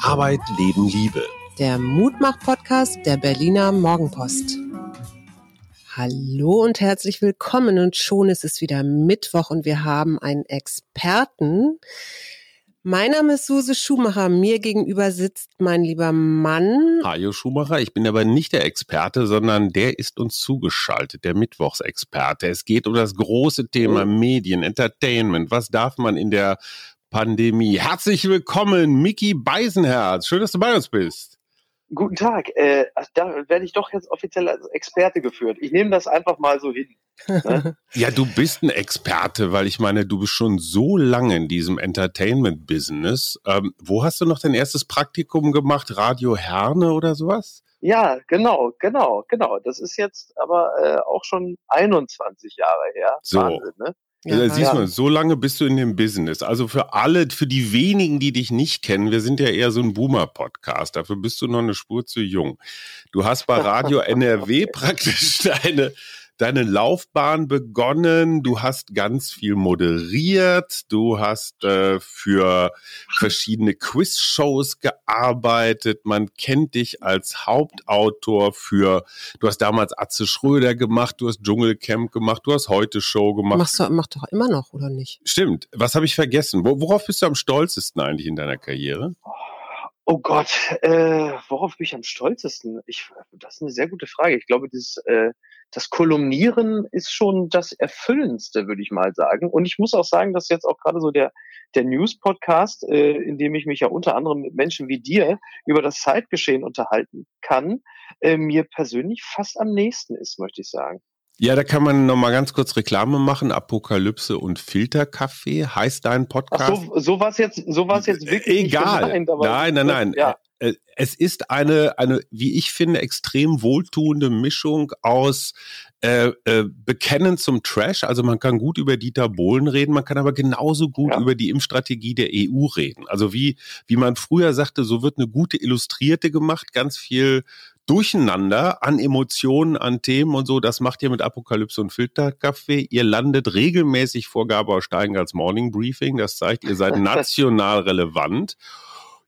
Arbeit, Leben, Liebe. Der Mutmach-Podcast der Berliner Morgenpost. Hallo und herzlich willkommen und schon ist es wieder Mittwoch und wir haben einen Experten. Mein Name ist Suse Schumacher. Mir gegenüber sitzt mein lieber Mann. Hajo Schumacher. Ich bin aber nicht der Experte, sondern der ist uns zugeschaltet, der Mittwochsexperte. Es geht um das große Thema Medien, Entertainment. Was darf man in der Pandemie. Herzlich willkommen, Mickey Beisenherz. Schön, dass du bei uns bist. Guten Tag. Äh, da werde ich doch jetzt offiziell als Experte geführt. Ich nehme das einfach mal so hin. Ne? ja, du bist ein Experte, weil ich meine, du bist schon so lange in diesem Entertainment-Business. Ähm, wo hast du noch dein erstes Praktikum gemacht? Radio Herne oder sowas? Ja, genau, genau, genau. Das ist jetzt aber äh, auch schon 21 Jahre her. So. Wahnsinn, ne? Ja, da siehst du, so lange bist du in dem Business. Also für alle, für die wenigen, die dich nicht kennen, wir sind ja eher so ein Boomer-Podcast, dafür bist du noch eine Spur zu jung. Du hast bei Radio NRW praktisch deine deine Laufbahn begonnen. Du hast ganz viel moderiert. Du hast äh, für verschiedene Quiz-Shows gearbeitet. Man kennt dich als Hauptautor für, du hast damals Atze Schröder gemacht, du hast Dschungelcamp gemacht, du hast Heute Show gemacht. Machst du, mach doch immer noch, oder nicht? Stimmt. Was habe ich vergessen? Worauf bist du am stolzesten eigentlich in deiner Karriere? Oh Gott, äh, worauf bin ich am stolzesten? Ich, das ist eine sehr gute Frage. Ich glaube, dieses äh, das Kolumnieren ist schon das Erfüllendste, würde ich mal sagen. Und ich muss auch sagen, dass jetzt auch gerade so der, der News-Podcast, äh, in dem ich mich ja unter anderem mit Menschen wie dir über das Zeitgeschehen unterhalten kann, äh, mir persönlich fast am nächsten ist, möchte ich sagen. Ja, da kann man noch mal ganz kurz Reklame machen. Apokalypse und Filterkaffee heißt dein Podcast. Ach so, so was jetzt, so was jetzt wirklich. Egal. Gemeint, nein, nein, nein. Ja. Äh, es ist eine, eine, wie ich finde, extrem wohltuende Mischung aus äh, äh, Bekennen zum Trash. Also man kann gut über Dieter Bohlen reden, man kann aber genauso gut ja. über die Impfstrategie der EU reden. Also wie, wie man früher sagte, so wird eine gute Illustrierte gemacht, ganz viel Durcheinander an Emotionen, an Themen und so. Das macht ihr mit Apokalypse und Filterkaffee. Ihr landet regelmäßig vor Gabor Steingers Morning Briefing. Das zeigt, ihr seid national relevant.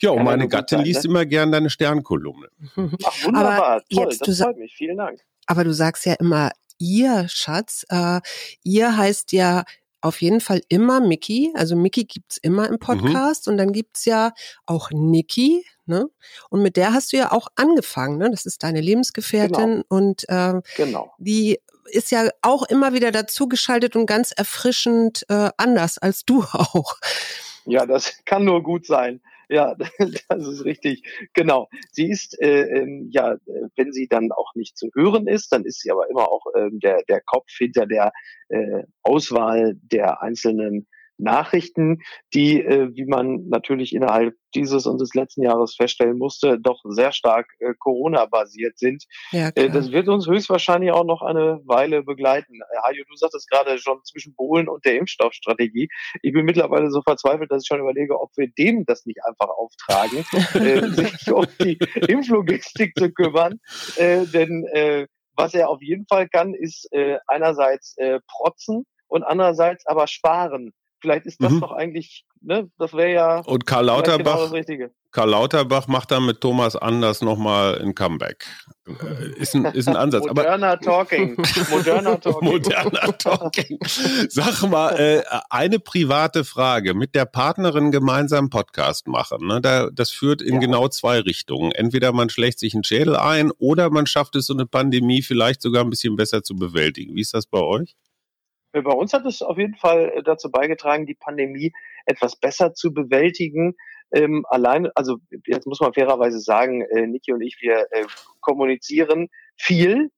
Ja, und meine Gattin sein, liest ne? immer gern deine Sternkolumne. Ach, wunderbar. Aber Toll, jetzt, das freut mich. Vielen Dank. Aber du sagst ja immer ihr, Schatz. Äh, ihr heißt ja auf jeden Fall immer Mickey. Also Mickey gibt's immer im mhm. Podcast mhm. und dann gibt's ja auch Niki, ne? Und mit der hast du ja auch angefangen, ne? Das ist deine Lebensgefährtin genau. und äh, genau. die ist ja auch immer wieder dazugeschaltet und ganz erfrischend äh, anders als du auch. Ja, das kann nur gut sein. Ja, das ist richtig. Genau. Sie ist, äh, ähm, ja, wenn sie dann auch nicht zu hören ist, dann ist sie aber immer auch äh, der, der Kopf hinter der äh, Auswahl der einzelnen Nachrichten, die, äh, wie man natürlich innerhalb dieses und des letzten Jahres feststellen musste, doch sehr stark äh, Corona-basiert sind. Ja, äh, das wird uns höchstwahrscheinlich auch noch eine Weile begleiten. Äh, Hajo, du sagtest gerade schon zwischen Polen und der Impfstoffstrategie. Ich bin mittlerweile so verzweifelt, dass ich schon überlege, ob wir dem das nicht einfach auftragen, äh, sich um die Impflogistik zu kümmern. Äh, denn äh, was er auf jeden Fall kann, ist äh, einerseits äh, protzen und andererseits aber sparen. Vielleicht ist das mhm. doch eigentlich, ne, das wäre ja und Karl genau Lauterbach, genau das Richtige. Karl Lauterbach macht dann mit Thomas Anders nochmal ein Comeback. Äh, ist ein, ist ein Ansatz. Moderner Talking. Moderner Talking. Moderner Talking. Sag mal, äh, eine private Frage. Mit der Partnerin gemeinsam Podcast machen. Ne? Da, das führt in ja. genau zwei Richtungen. Entweder man schlägt sich einen Schädel ein oder man schafft es, so eine Pandemie vielleicht sogar ein bisschen besser zu bewältigen. Wie ist das bei euch? Bei uns hat es auf jeden Fall äh, dazu beigetragen, die Pandemie etwas besser zu bewältigen. Ähm, allein, also jetzt muss man fairerweise sagen, äh, Niki und ich, wir äh, kommunizieren viel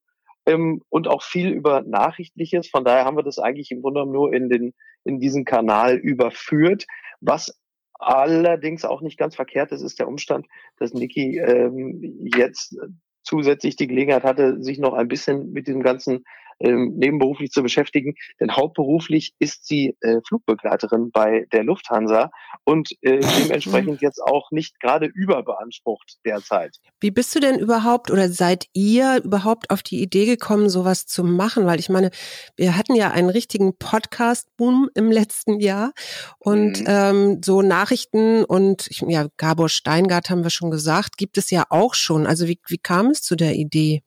ähm, und auch viel über Nachrichtliches. Von daher haben wir das eigentlich im Grunde nur in den in diesen Kanal überführt, was allerdings auch nicht ganz verkehrt. Das ist der Umstand, dass Niki ähm, jetzt zusätzlich die Gelegenheit hatte, sich noch ein bisschen mit diesem ganzen ähm, nebenberuflich zu beschäftigen. Denn hauptberuflich ist sie äh, Flugbegleiterin bei der Lufthansa und äh, dementsprechend jetzt auch nicht gerade überbeansprucht derzeit. Wie bist du denn überhaupt oder seid ihr überhaupt auf die Idee gekommen, sowas zu machen? Weil ich meine, wir hatten ja einen richtigen Podcast-Boom im letzten Jahr und mhm. ähm, so Nachrichten und ja, Gabor Steingart haben wir schon gesagt, gibt es ja auch schon. Also wie, wie kam es zu der Idee?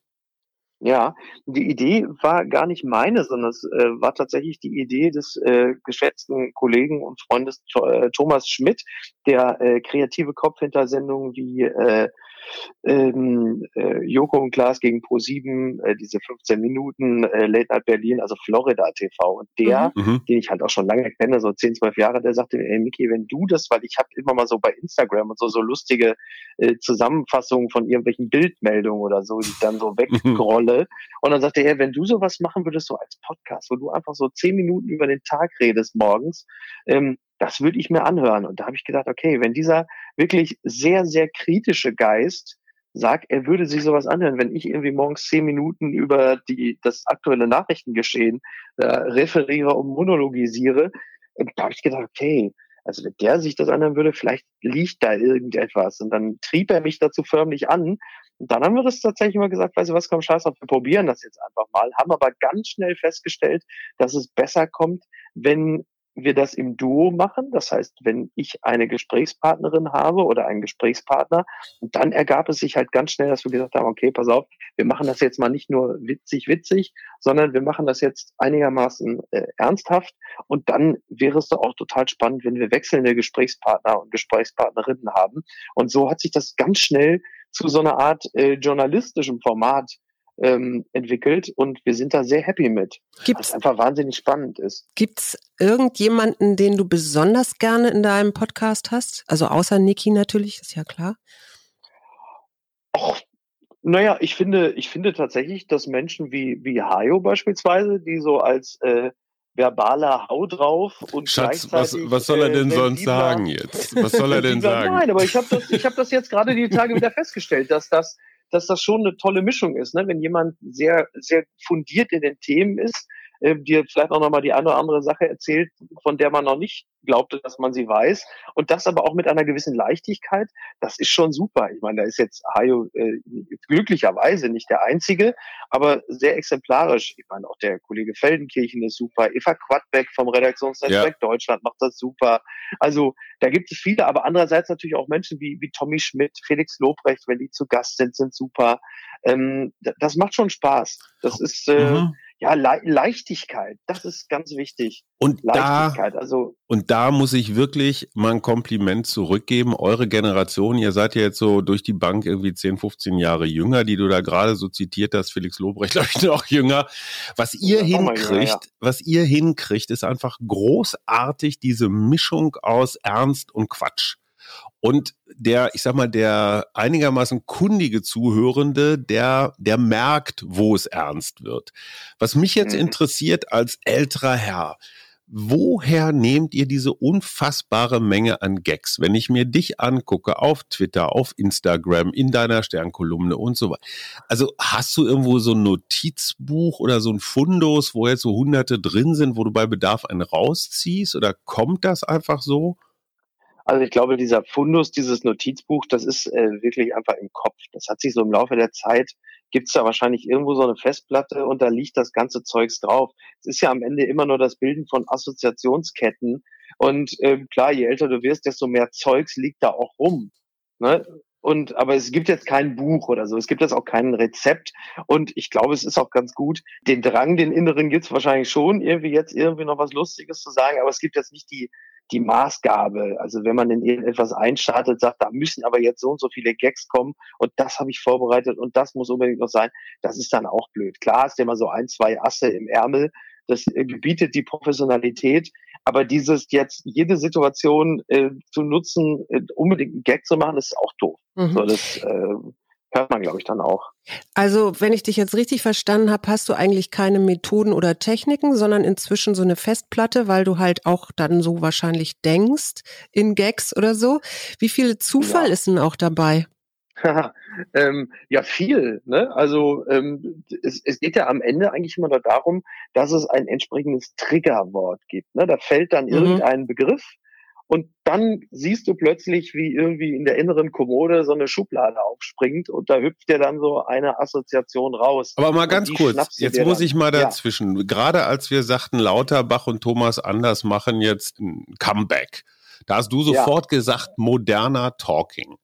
Ja, die Idee war gar nicht meine, sondern es äh, war tatsächlich die Idee des äh, geschätzten Kollegen und Freundes äh, Thomas Schmidt, der äh, kreative Kopf hinter Sendungen wie äh, ähm, äh, Joko und Klaas gegen Pro7, äh, diese 15 Minuten äh, Late Night Berlin, also Florida TV. Und der, mhm. mhm. den ich halt auch schon lange kenne, so 10, 12 Jahre, der sagte mir, ey Miki, wenn du das, weil ich habe immer mal so bei Instagram und so so lustige äh, Zusammenfassungen von irgendwelchen Bildmeldungen oder so, die ich dann so wegrolle. und dann sagte er, wenn du sowas machen würdest, so als Podcast, wo du einfach so 10 Minuten über den Tag redest morgens, ähm, das würde ich mir anhören. Und da habe ich gedacht, okay, wenn dieser wirklich sehr, sehr kritische Geist sagt, er würde sich sowas anhören, wenn ich irgendwie morgens zehn Minuten über die, das aktuelle Nachrichtengeschehen äh, referiere und monologisiere, da habe ich gedacht, okay, also wenn der sich das anhören würde, vielleicht liegt da irgendetwas. Und dann trieb er mich dazu förmlich an. Und dann haben wir das tatsächlich mal gesagt, weißt du was, komm, scheiß auf, wir probieren das jetzt einfach mal. Haben aber ganz schnell festgestellt, dass es besser kommt, wenn wir das im Duo machen. Das heißt, wenn ich eine Gesprächspartnerin habe oder einen Gesprächspartner, dann ergab es sich halt ganz schnell, dass wir gesagt haben, okay, pass auf, wir machen das jetzt mal nicht nur witzig, witzig, sondern wir machen das jetzt einigermaßen äh, ernsthaft. Und dann wäre es doch auch total spannend, wenn wir wechselnde Gesprächspartner und Gesprächspartnerinnen haben. Und so hat sich das ganz schnell zu so einer Art äh, journalistischem Format ähm, entwickelt und wir sind da sehr happy mit. Gibt's, was einfach wahnsinnig spannend ist. Gibt's irgendjemanden, den du besonders gerne in deinem Podcast hast? Also außer Niki natürlich, ist ja klar. Och, naja, ich finde, ich finde tatsächlich, dass Menschen wie, wie Hayo beispielsweise, die so als äh, verbaler Hau drauf und Schatz, was, was soll er denn äh, sonst sagen jetzt? Was soll er denn sagen? Nein, aber ich habe das, ich hab das jetzt gerade die Tage wieder festgestellt, dass das dass das schon eine tolle Mischung ist. Ne? Wenn jemand sehr, sehr fundiert in den Themen ist, äh, dir vielleicht auch nochmal die eine oder andere Sache erzählt, von der man noch nicht glaubte, dass man sie weiß. Und das aber auch mit einer gewissen Leichtigkeit, das ist schon super. Ich meine, da ist jetzt Hayo äh, glücklicherweise nicht der Einzige, aber sehr exemplarisch. Ich meine, auch der Kollege Feldenkirchen ist super. Eva Quadbeck vom Redaktionsnetzwerk ja. Deutschland macht das super. Also da gibt es viele, aber andererseits natürlich auch Menschen wie, wie Tommy Schmidt, Felix Lobrecht, wenn die zu Gast sind, sind super. Ähm, das macht schon Spaß. Das ist äh, mhm ja, Le Leichtigkeit, das ist ganz wichtig. Und Leichtigkeit, da, also. Und da muss ich wirklich mal ein Kompliment zurückgeben. Eure Generation, ihr seid ja jetzt so durch die Bank irgendwie 10, 15 Jahre jünger, die du da gerade so zitiert hast, Felix Lobrecht, glaube ich, noch jünger. Was ihr ja, hinkriegt, jünger, ja. was ihr hinkriegt, ist einfach großartig diese Mischung aus Ernst und Quatsch. Und der, ich sag mal, der einigermaßen kundige Zuhörende, der, der merkt, wo es ernst wird. Was mich jetzt mhm. interessiert als älterer Herr, woher nehmt ihr diese unfassbare Menge an Gags? Wenn ich mir dich angucke auf Twitter, auf Instagram, in deiner Sternkolumne und so weiter. Also hast du irgendwo so ein Notizbuch oder so ein Fundus, wo jetzt so hunderte drin sind, wo du bei Bedarf einen rausziehst? Oder kommt das einfach so? Also ich glaube, dieser Fundus, dieses Notizbuch, das ist äh, wirklich einfach im Kopf. Das hat sich so im Laufe der Zeit, gibt's da wahrscheinlich irgendwo so eine Festplatte und da liegt das ganze Zeugs drauf. Es ist ja am Ende immer nur das Bilden von Assoziationsketten. Und äh, klar, je älter du wirst, desto mehr Zeugs liegt da auch rum. Ne? Und aber es gibt jetzt kein Buch oder so, es gibt jetzt auch kein Rezept. Und ich glaube, es ist auch ganz gut. Den Drang, den inneren gibt's wahrscheinlich schon, irgendwie jetzt irgendwie noch was Lustiges zu sagen, aber es gibt jetzt nicht die die Maßgabe. Also wenn man in irgendetwas einstartet, sagt, da müssen aber jetzt so und so viele Gags kommen und das habe ich vorbereitet und das muss unbedingt noch sein, das ist dann auch blöd. Klar hast du immer so ein, zwei Asse im Ärmel, das äh, gebietet die Professionalität, aber dieses jetzt jede Situation äh, zu nutzen, äh, unbedingt einen Gag zu machen, ist auch doof. Mhm. So, das, äh, hört man, glaube ich, dann auch. Also, wenn ich dich jetzt richtig verstanden habe, hast du eigentlich keine Methoden oder Techniken, sondern inzwischen so eine Festplatte, weil du halt auch dann so wahrscheinlich denkst in Gags oder so. Wie viel Zufall ja. ist denn auch dabei? ähm, ja, viel. Ne? Also ähm, es, es geht ja am Ende eigentlich immer nur darum, dass es ein entsprechendes Triggerwort gibt. Ne? Da fällt dann mhm. irgendein Begriff und dann siehst du plötzlich, wie irgendwie in der inneren Kommode so eine Schublade aufspringt und da hüpft dir dann so eine Assoziation raus. Aber mal ganz kurz, jetzt muss dann. ich mal dazwischen. Ja. Gerade als wir sagten, Lauterbach und Thomas Anders machen jetzt ein Comeback, da hast du sofort ja. gesagt, moderner Talking.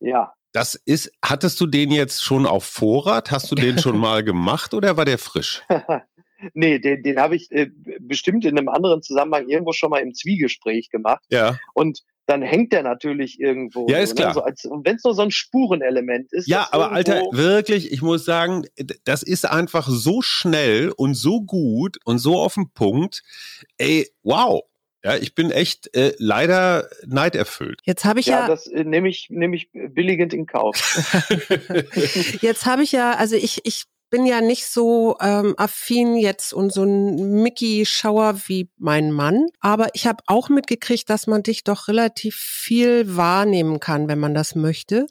Ja. Das ist, hattest du den jetzt schon auf Vorrat? Hast du den schon mal gemacht oder war der frisch? nee, den, den habe ich äh, bestimmt in einem anderen Zusammenhang irgendwo schon mal im Zwiegespräch gemacht. Ja. Und dann hängt der natürlich irgendwo. Ja, ist klar. So, ne? Wenn es nur so ein Spurenelement ist. Ja, aber Alter, wirklich, ich muss sagen, das ist einfach so schnell und so gut und so auf den Punkt. Ey, wow. Ja, ich bin echt äh, leider neiderfüllt. Jetzt habe ich ja, ja das äh, nehme ich nehme ich billigend in Kauf. Jetzt habe ich ja, also ich ich bin ja nicht so ähm, affin jetzt und so ein Mickey-Schauer wie mein Mann, aber ich habe auch mitgekriegt, dass man dich doch relativ viel wahrnehmen kann, wenn man das möchte.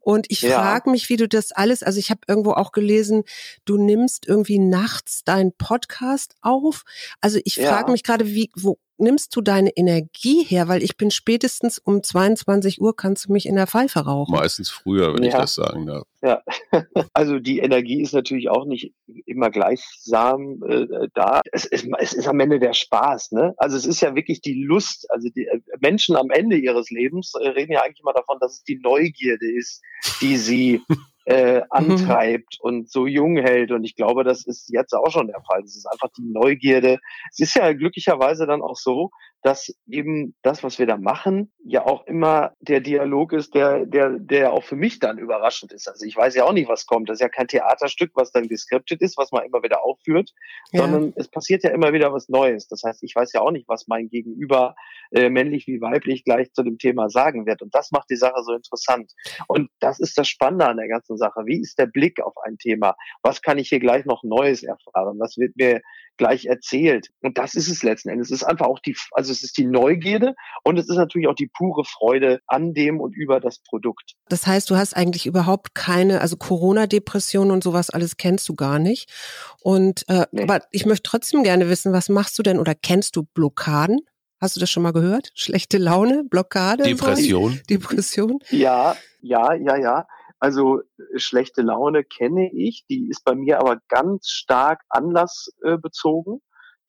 Und ich ja. frage mich, wie du das alles, also ich habe irgendwo auch gelesen, du nimmst irgendwie nachts deinen Podcast auf. Also ich ja. frage mich gerade, wie, wo nimmst du deine Energie her? Weil ich bin spätestens um 22 Uhr kannst du mich in der Pfeife rauchen. Meistens früher, wenn ja. ich das sagen darf. Ja, also die Energie ist natürlich auch nicht immer gleichsam äh, da. Es ist, es ist am Ende der Spaß, ne? Also es ist ja wirklich die Lust. Also die äh, Menschen am Ende ihres Lebens äh, reden ja eigentlich immer davon, dass es die Neugierde ist, die sie äh, mhm. antreibt mhm. und so jung hält. Und ich glaube, das ist jetzt auch schon der Fall. Es ist einfach die Neugierde. Es ist ja glücklicherweise dann auch so, dass eben das, was wir da machen, ja auch immer der Dialog ist, der, der, der auch für mich dann überraschend ist. Also ich weiß ja auch nicht, was kommt. Das ist ja kein Theaterstück, was dann geskriptet ist, was man immer wieder aufführt, ja. sondern es passiert ja immer wieder was Neues. Das heißt, ich weiß ja auch nicht, was mein Gegenüber, äh, männlich wie weiblich, gleich zu dem Thema sagen wird. Und das macht die Sache so interessant. Und das ist das Spannende an der ganzen Sache. Wie ist der Blick auf ein Thema? Was kann ich hier gleich noch Neues erfahren? Was wird mir gleich erzählt. Und das ist es letzten Endes. Es ist einfach auch die, also es ist die Neugierde und es ist natürlich auch die pure Freude an dem und über das Produkt. Das heißt, du hast eigentlich überhaupt keine, also Corona-Depression und sowas alles kennst du gar nicht. Und äh, nee. aber ich möchte trotzdem gerne wissen, was machst du denn oder kennst du Blockaden? Hast du das schon mal gehört? Schlechte Laune, Blockade? Depression. Depression? Ja, ja, ja, ja. Also äh, schlechte Laune kenne ich, die ist bei mir aber ganz stark anlassbezogen.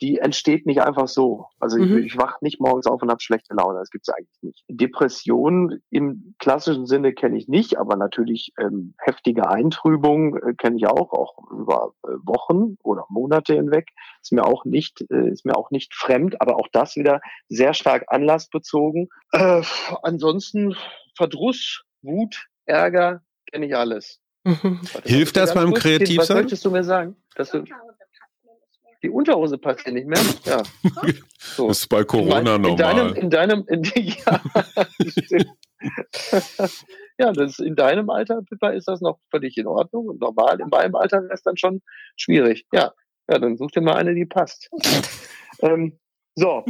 Die entsteht nicht einfach so. Also mhm. ich, ich wach nicht morgens auf und habe schlechte Laune. Das gibt's eigentlich nicht. Depression im klassischen Sinne kenne ich nicht, aber natürlich ähm, heftige Eintrübung äh, kenne ich auch, auch über äh, Wochen oder Monate hinweg. Ist mir auch nicht, äh, ist mir auch nicht fremd, aber auch das wieder sehr stark anlassbezogen. Äh, ansonsten Verdruss, Wut, Ärger, kenne ich alles. Mhm. Hilft das beim Kreativsein? Was möchtest du mir sagen? Dass du die Unterhose passt dir nicht mehr? Ja. So. Das ist bei Corona in normal. In deinem, in deinem, in, ja, ja, das in deinem Alter, Pippa, ist das noch völlig in Ordnung und normal. In meinem Alter wäre es dann schon schwierig. Ja, ja, dann such dir mal eine, die passt. ähm, so,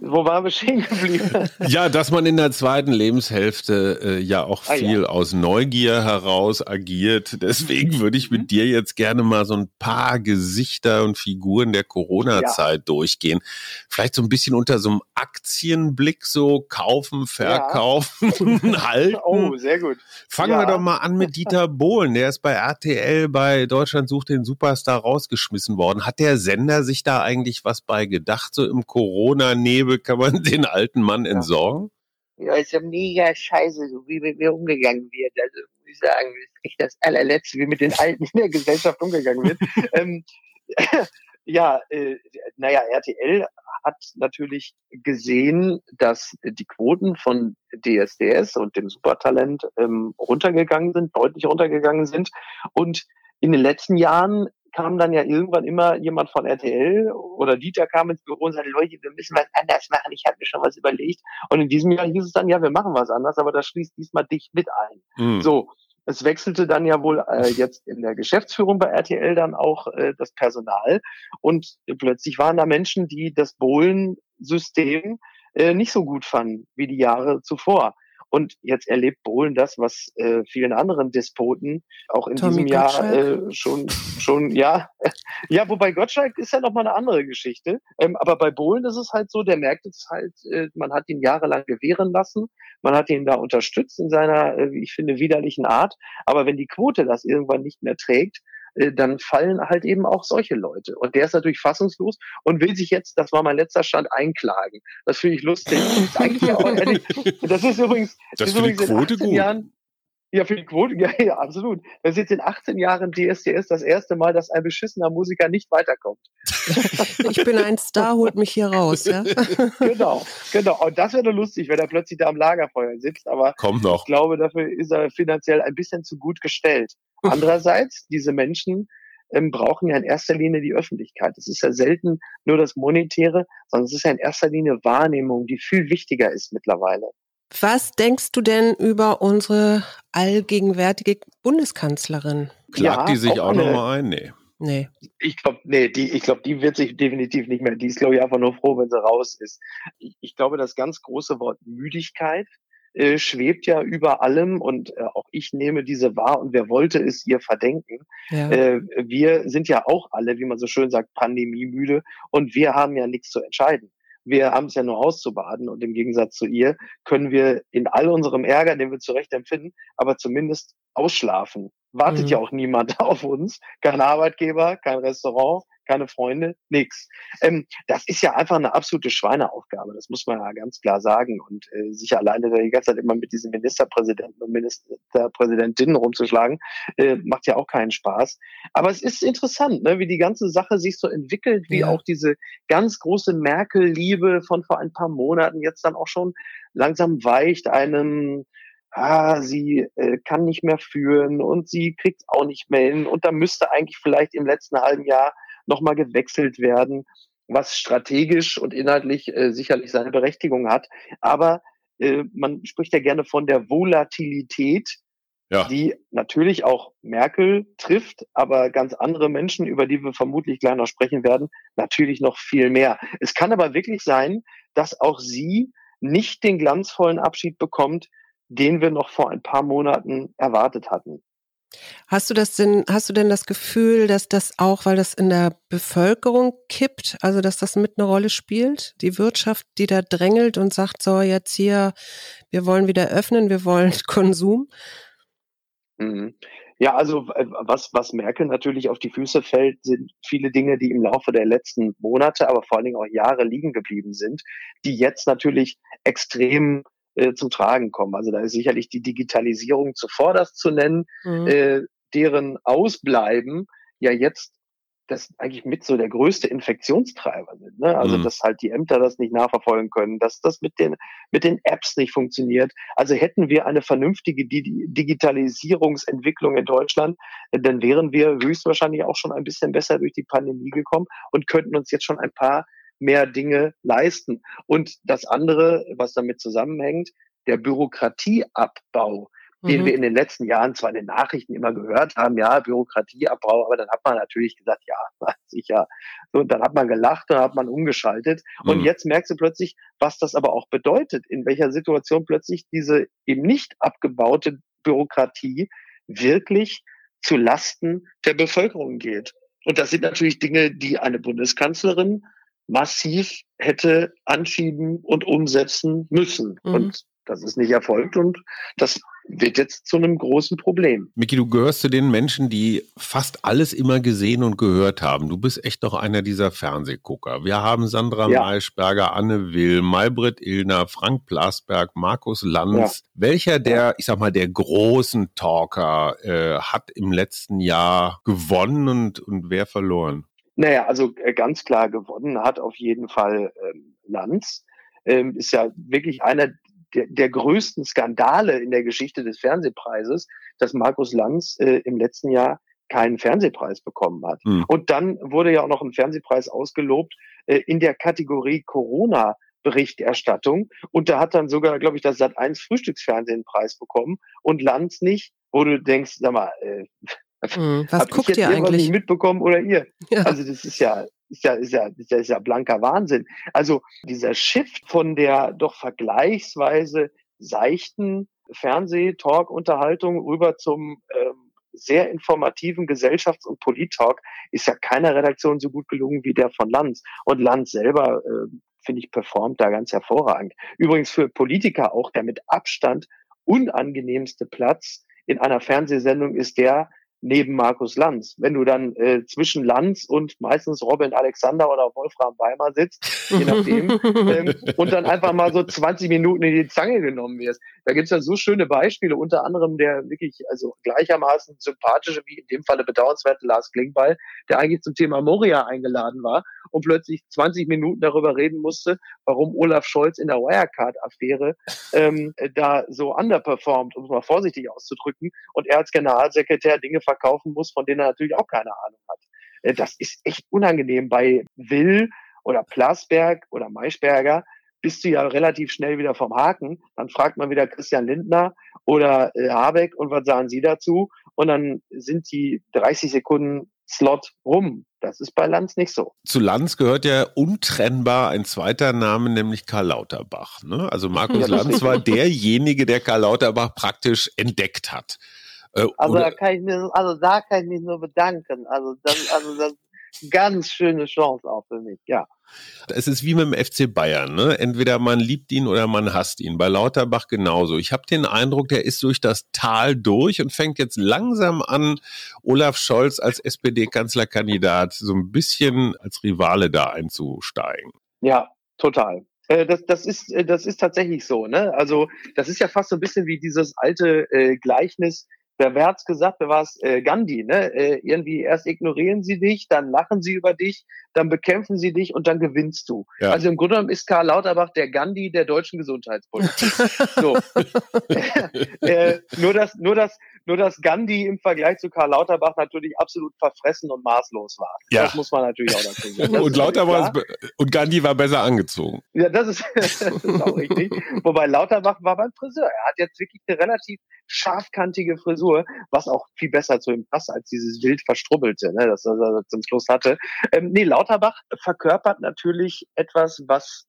wo waren wir stehen geblieben? Ja, dass man in der zweiten Lebenshälfte äh, ja auch viel ah, ja. aus Neugier heraus agiert. Deswegen würde ich mit mhm. dir jetzt gerne mal so ein paar Gesichter und Figuren der Corona-Zeit ja. durchgehen. Vielleicht so ein bisschen unter so einem Aktienblick so kaufen, verkaufen, ja. halten. Oh, sehr gut. Fangen wir doch mal an mit Dieter Bohlen. Der ist bei RTL bei Deutschland sucht den Superstar rausgeschmissen worden. Hat der Sender sich da eigentlich was bei gedacht, so im? Corona-Nebel kann man den alten Mann ja. entsorgen? Ja, ist ja mega scheiße, so wie mit mir umgegangen wird. Also muss ich sagen, das ist echt das allerletzte, wie mit den Alten in der Gesellschaft umgegangen wird. ähm, ja, äh, naja, RTL hat natürlich gesehen, dass die Quoten von DSDS und dem Supertalent ähm, runtergegangen sind, deutlich runtergegangen sind. Und in den letzten Jahren kam dann ja irgendwann immer jemand von RTL oder Dieter kam ins Büro und sagte, Leute, wir müssen was anders machen, ich habe mir schon was überlegt. Und in diesem Jahr hieß es dann, ja, wir machen was anders, aber das schließt diesmal dich mit ein. Mhm. So. es wechselte dann ja wohl äh, jetzt in der Geschäftsführung bei RTL dann auch äh, das Personal und plötzlich waren da Menschen, die das Bohlen-System äh, nicht so gut fanden wie die Jahre zuvor. Und jetzt erlebt Bohlen das, was äh, vielen anderen Despoten auch in Tommy diesem Jahr äh, schon, schon, ja, ja, wobei Gottschalk ist ja noch mal eine andere Geschichte. Ähm, aber bei Bohlen ist es halt so, der merkt es halt, äh, man hat ihn jahrelang gewähren lassen, man hat ihn da unterstützt in seiner, äh, wie ich finde, widerlichen Art. Aber wenn die Quote das irgendwann nicht mehr trägt, äh, dann fallen halt eben auch solche Leute. Und der ist natürlich fassungslos und will sich jetzt, das war mein letzter Stand, einklagen. Das finde ich lustig. Das ist, auch, das ist übrigens, das ist übrigens in 18 Jahren, ja, für die Quote, ja, ja, absolut. Das ist jetzt in 18 Jahren DSDS das erste Mal, dass ein beschissener Musiker nicht weiterkommt. Ich bin ein Star, holt mich hier raus, ja. Genau, genau. Und das wäre lustig, wenn er plötzlich da am Lagerfeuer sitzt, aber Kommt noch. ich glaube, dafür ist er finanziell ein bisschen zu gut gestellt. Andererseits, diese Menschen ähm, brauchen ja in erster Linie die Öffentlichkeit. Es ist ja selten nur das Monetäre, sondern es ist ja in erster Linie Wahrnehmung, die viel wichtiger ist mittlerweile. Was denkst du denn über unsere allgegenwärtige Bundeskanzlerin? Klagt ja, die sich auch, auch nochmal ein? Nee. Nee. Ich glaube, nee, die, ich glaube, die wird sich definitiv nicht mehr. Die ist, glaube ich, einfach nur froh, wenn sie raus ist. Ich, ich glaube, das ganz große Wort Müdigkeit äh, schwebt ja über allem und äh, auch ich nehme diese wahr und wer wollte es ihr verdenken. Ja. Äh, wir sind ja auch alle, wie man so schön sagt, pandemiemüde und wir haben ja nichts zu entscheiden. Wir haben es ja nur auszubaden und im Gegensatz zu ihr können wir in all unserem Ärger, den wir zu Recht empfinden, aber zumindest ausschlafen. Wartet mhm. ja auch niemand auf uns. Kein Arbeitgeber, kein Restaurant, keine Freunde, nix. Ähm, das ist ja einfach eine absolute Schweineaufgabe, das muss man ja ganz klar sagen. Und äh, sich alleine die ganze Zeit immer mit diesen Ministerpräsidenten und Ministerpräsidentinnen rumzuschlagen, äh, macht ja auch keinen Spaß. Aber es ist interessant, ne, wie die ganze Sache sich so entwickelt, wie ja. auch diese ganz große Merkel-Liebe von vor ein paar Monaten jetzt dann auch schon langsam weicht einem ah, sie äh, kann nicht mehr führen und sie kriegt auch nicht mehr hin und da müsste eigentlich vielleicht im letzten halben Jahr nochmal gewechselt werden, was strategisch und inhaltlich äh, sicherlich seine Berechtigung hat. Aber äh, man spricht ja gerne von der Volatilität, ja. die natürlich auch Merkel trifft, aber ganz andere Menschen, über die wir vermutlich gleich noch sprechen werden, natürlich noch viel mehr. Es kann aber wirklich sein, dass auch sie nicht den glanzvollen Abschied bekommt, den wir noch vor ein paar Monaten erwartet hatten. Hast du das denn, hast du denn das Gefühl, dass das auch, weil das in der Bevölkerung kippt, also dass das mit eine Rolle spielt? Die Wirtschaft, die da drängelt und sagt, so jetzt hier, wir wollen wieder öffnen, wir wollen Konsum? Mhm. Ja, also was, was Merkel natürlich auf die Füße fällt, sind viele Dinge, die im Laufe der letzten Monate, aber vor allen Dingen auch Jahre liegen geblieben sind, die jetzt natürlich extrem äh, zum Tragen kommen. Also da ist sicherlich die Digitalisierung zuvorderst zu nennen, mhm. äh, deren Ausbleiben ja jetzt das eigentlich mit so der größte Infektionstreiber sind. Ne? Also mhm. dass halt die Ämter das nicht nachverfolgen können, dass das mit den mit den Apps nicht funktioniert. Also hätten wir eine vernünftige Digitalisierungsentwicklung in Deutschland, dann wären wir höchstwahrscheinlich auch schon ein bisschen besser durch die Pandemie gekommen und könnten uns jetzt schon ein paar mehr Dinge leisten. Und das andere, was damit zusammenhängt, der Bürokratieabbau, den mhm. wir in den letzten Jahren zwar in den Nachrichten immer gehört haben, ja, Bürokratieabbau, aber dann hat man natürlich gesagt, ja, sicher. Und dann hat man gelacht und hat man umgeschaltet. Mhm. Und jetzt merkst du plötzlich, was das aber auch bedeutet, in welcher Situation plötzlich diese eben nicht abgebaute Bürokratie wirklich zu Lasten der Bevölkerung geht. Und das sind natürlich Dinge, die eine Bundeskanzlerin massiv hätte anschieben und umsetzen müssen. Mhm. Und das ist nicht erfolgt und das wird jetzt zu einem großen Problem. Miki, du gehörst zu den Menschen, die fast alles immer gesehen und gehört haben. Du bist echt doch einer dieser Fernsehgucker. Wir haben Sandra ja. Maischberger, Anne Will, Malbrit Illner, Frank Blasberg, Markus Lanz. Ja. Welcher der, ich sag mal, der großen Talker äh, hat im letzten Jahr gewonnen und, und wer verloren? Naja, also äh, ganz klar gewonnen hat auf jeden Fall ähm, Lanz. Ähm, ist ja wirklich einer der, der größten Skandale in der Geschichte des Fernsehpreises, dass Markus Lanz äh, im letzten Jahr keinen Fernsehpreis bekommen hat. Mhm. Und dann wurde ja auch noch ein Fernsehpreis ausgelobt äh, in der Kategorie Corona. Berichterstattung und da hat dann sogar, glaube ich, das Sat 1 Frühstücksfernsehen Preis bekommen und Lanz nicht wo du denkst, sag mal, äh, hm, was guckt ihr eigentlich? Nicht mitbekommen oder ihr? Ja. Also das ist ja, ist ja, ist ja, ist ja, ist ja blanker Wahnsinn. Also dieser Shift von der doch vergleichsweise seichten Fernseh-Talk-Unterhaltung rüber zum ähm, sehr informativen Gesellschafts- und Polit-Talk ist ja keiner Redaktion so gut gelungen wie der von Lanz. Und Lanz selber, äh, finde ich, performt da ganz hervorragend. Übrigens für Politiker auch der mit Abstand unangenehmste Platz in einer Fernsehsendung ist der, neben Markus Lanz. Wenn du dann äh, zwischen Lanz und meistens Robin Alexander oder Wolfram Weimar sitzt, je nachdem, ähm, und dann einfach mal so 20 Minuten in die Zange genommen wirst. Da gibt's ja so schöne Beispiele, unter anderem der wirklich also gleichermaßen sympathische wie in dem Falle bedauernswerte Lars Klingbeil, der eigentlich zum Thema Moria eingeladen war und plötzlich 20 Minuten darüber reden musste, warum Olaf Scholz in der Wirecard-Affäre ähm, da so underperformt, um es mal vorsichtig auszudrücken, und er als Generalsekretär Dinge verkaufen muss, von denen er natürlich auch keine Ahnung hat. Äh, das ist echt unangenehm. Bei Will oder Plasberg oder Maischberger bist du ja relativ schnell wieder vom Haken. Dann fragt man wieder Christian Lindner oder äh, Habeck und was sagen sie dazu? Und dann sind die 30 Sekunden Slot rum. Das ist bei Lanz nicht so. Zu Lanz gehört ja untrennbar ein zweiter Name, nämlich Karl Lauterbach. Ne? Also Markus Lanz war derjenige, der Karl Lauterbach praktisch entdeckt hat. Äh, also, da kann ich mir, also da kann ich mich nur bedanken. Also das, also das ganz schöne Chance auch für mich, ja. Es ist wie mit dem FC Bayern, ne? Entweder man liebt ihn oder man hasst ihn. Bei Lauterbach genauso. Ich habe den Eindruck, der ist durch das Tal durch und fängt jetzt langsam an, Olaf Scholz als SPD-Kanzlerkandidat so ein bisschen als Rivale da einzusteigen. Ja, total. Äh, das, das, ist, äh, das ist tatsächlich so. Ne? Also das ist ja fast so ein bisschen wie dieses alte äh, Gleichnis wer, wer hat's gesagt, wer war es? Äh, Gandhi, ne? Äh, irgendwie erst ignorieren sie dich, dann lachen sie über dich, dann bekämpfen sie dich und dann gewinnst du. Ja. Also im Grunde genommen ist Karl Lauterbach der Gandhi der deutschen Gesundheitspolitik. so. äh, nur dass, nur dass, nur dass Gandhi im Vergleich zu Karl Lauterbach natürlich absolut verfressen und maßlos war. Ja. Das muss man natürlich auch dazu sagen. und Lauterbach und Gandhi war besser angezogen. Ja, das ist, das ist auch richtig. Wobei Lauterbach war beim Friseur. Er hat jetzt wirklich eine relativ scharfkantige Frisur, was auch viel besser zu ihm passt als dieses wild verstrubbelte, ne, das er zum Schluss hatte. Ähm, nee, Lauterbach verkörpert natürlich etwas, was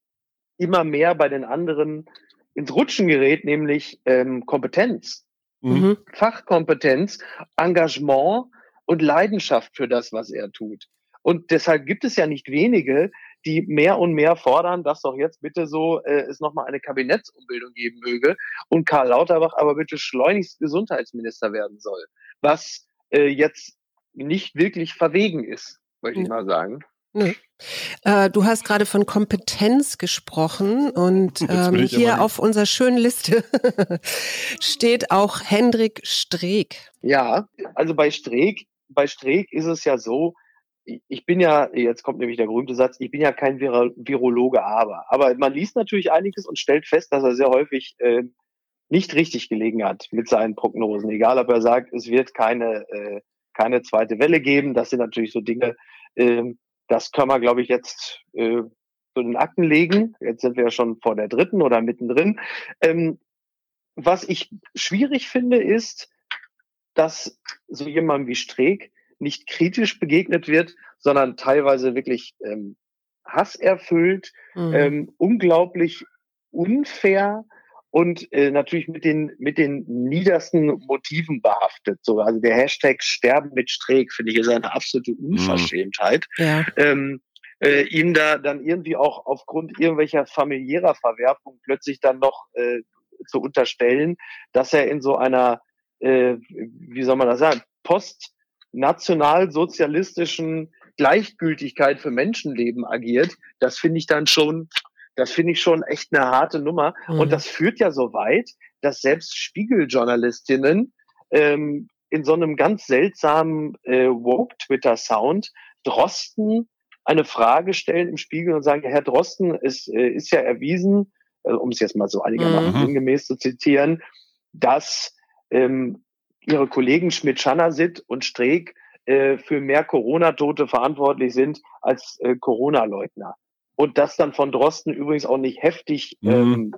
immer mehr bei den anderen ins Rutschen gerät, nämlich ähm, Kompetenz, mhm. Fachkompetenz, Engagement und Leidenschaft für das, was er tut. Und deshalb gibt es ja nicht wenige, die mehr und mehr fordern, dass doch jetzt bitte so äh, es nochmal eine Kabinettsumbildung geben möge und Karl Lauterbach aber bitte schleunigst Gesundheitsminister werden soll. Was äh, jetzt nicht wirklich verwegen ist, möchte ich mal sagen. Nö. Äh, du hast gerade von Kompetenz gesprochen und ähm, hier auf unserer schönen Liste steht auch Hendrik Streeck. Ja, also bei Streeck, bei Streeck ist es ja so, ich bin ja, jetzt kommt nämlich der berühmte Satz, ich bin ja kein Vir Virologe, aber. Aber man liest natürlich einiges und stellt fest, dass er sehr häufig äh, nicht richtig gelegen hat mit seinen Prognosen. Egal, ob er sagt, es wird keine, äh, keine zweite Welle geben. Das sind natürlich so Dinge, äh, das können wir, glaube ich, jetzt äh, so in den Akten legen. Jetzt sind wir ja schon vor der dritten oder mittendrin. Ähm, was ich schwierig finde, ist, dass so jemand wie Streeck nicht kritisch begegnet wird, sondern teilweise wirklich ähm, hasserfüllt, mhm. ähm, unglaublich unfair und äh, natürlich mit den mit den niedersten Motiven behaftet. So, also der Hashtag Sterben mit Streeck finde ich ist eine absolute mhm. Unverschämtheit. Mhm. Ja. Ähm, äh, ihm da dann irgendwie auch aufgrund irgendwelcher familiärer Verwerfung plötzlich dann noch äh, zu unterstellen, dass er in so einer, äh, wie soll man das sagen, Post nationalsozialistischen Gleichgültigkeit für Menschenleben agiert, das finde ich dann schon, das finde ich schon echt eine harte Nummer. Mhm. Und das führt ja so weit, dass selbst Spiegeljournalistinnen ähm, in so einem ganz seltsamen äh, Woke-Twitter-Sound Drosten eine Frage stellen im Spiegel und sagen, Herr Drosten, es äh, ist ja erwiesen, äh, um es jetzt mal so einigermaßen mhm. sinngemäß zu zitieren, dass ähm, ihre Kollegen Schmidt-Schanasit und Streeck äh, für mehr Corona-Tote verantwortlich sind als äh, Corona-Leugner. und das dann von Drosten übrigens auch nicht heftig, mhm. ähm,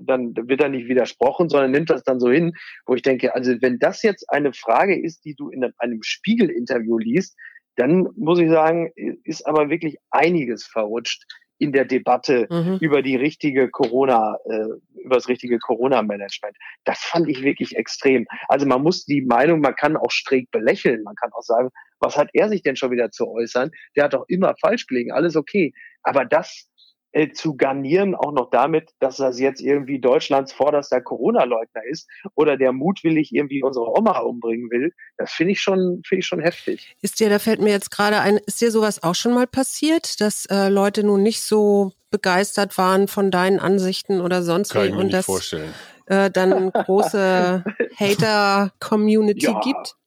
dann wird er nicht widersprochen, sondern nimmt das dann so hin, wo ich denke, also wenn das jetzt eine Frage ist, die du in einem Spiegel-Interview liest, dann muss ich sagen, ist aber wirklich einiges verrutscht in der Debatte mhm. über die richtige Corona, äh, über das richtige Corona-Management. Das fand ich wirklich extrem. Also man muss die Meinung, man kann auch schräg belächeln, man kann auch sagen, was hat er sich denn schon wieder zu äußern? Der hat doch immer falsch gelegen, alles okay. Aber das äh, zu garnieren, auch noch damit, dass das jetzt irgendwie Deutschlands vorderster Corona-Leugner ist oder der mutwillig irgendwie unsere Oma umbringen will, das finde ich schon, finde ich schon heftig. Ist dir, da fällt mir jetzt gerade ein, ist dir sowas auch schon mal passiert, dass äh, Leute nun nicht so begeistert waren von deinen Ansichten oder sonst Kann wie und das vorstellen. Äh, dann große Hater-Community ja. gibt?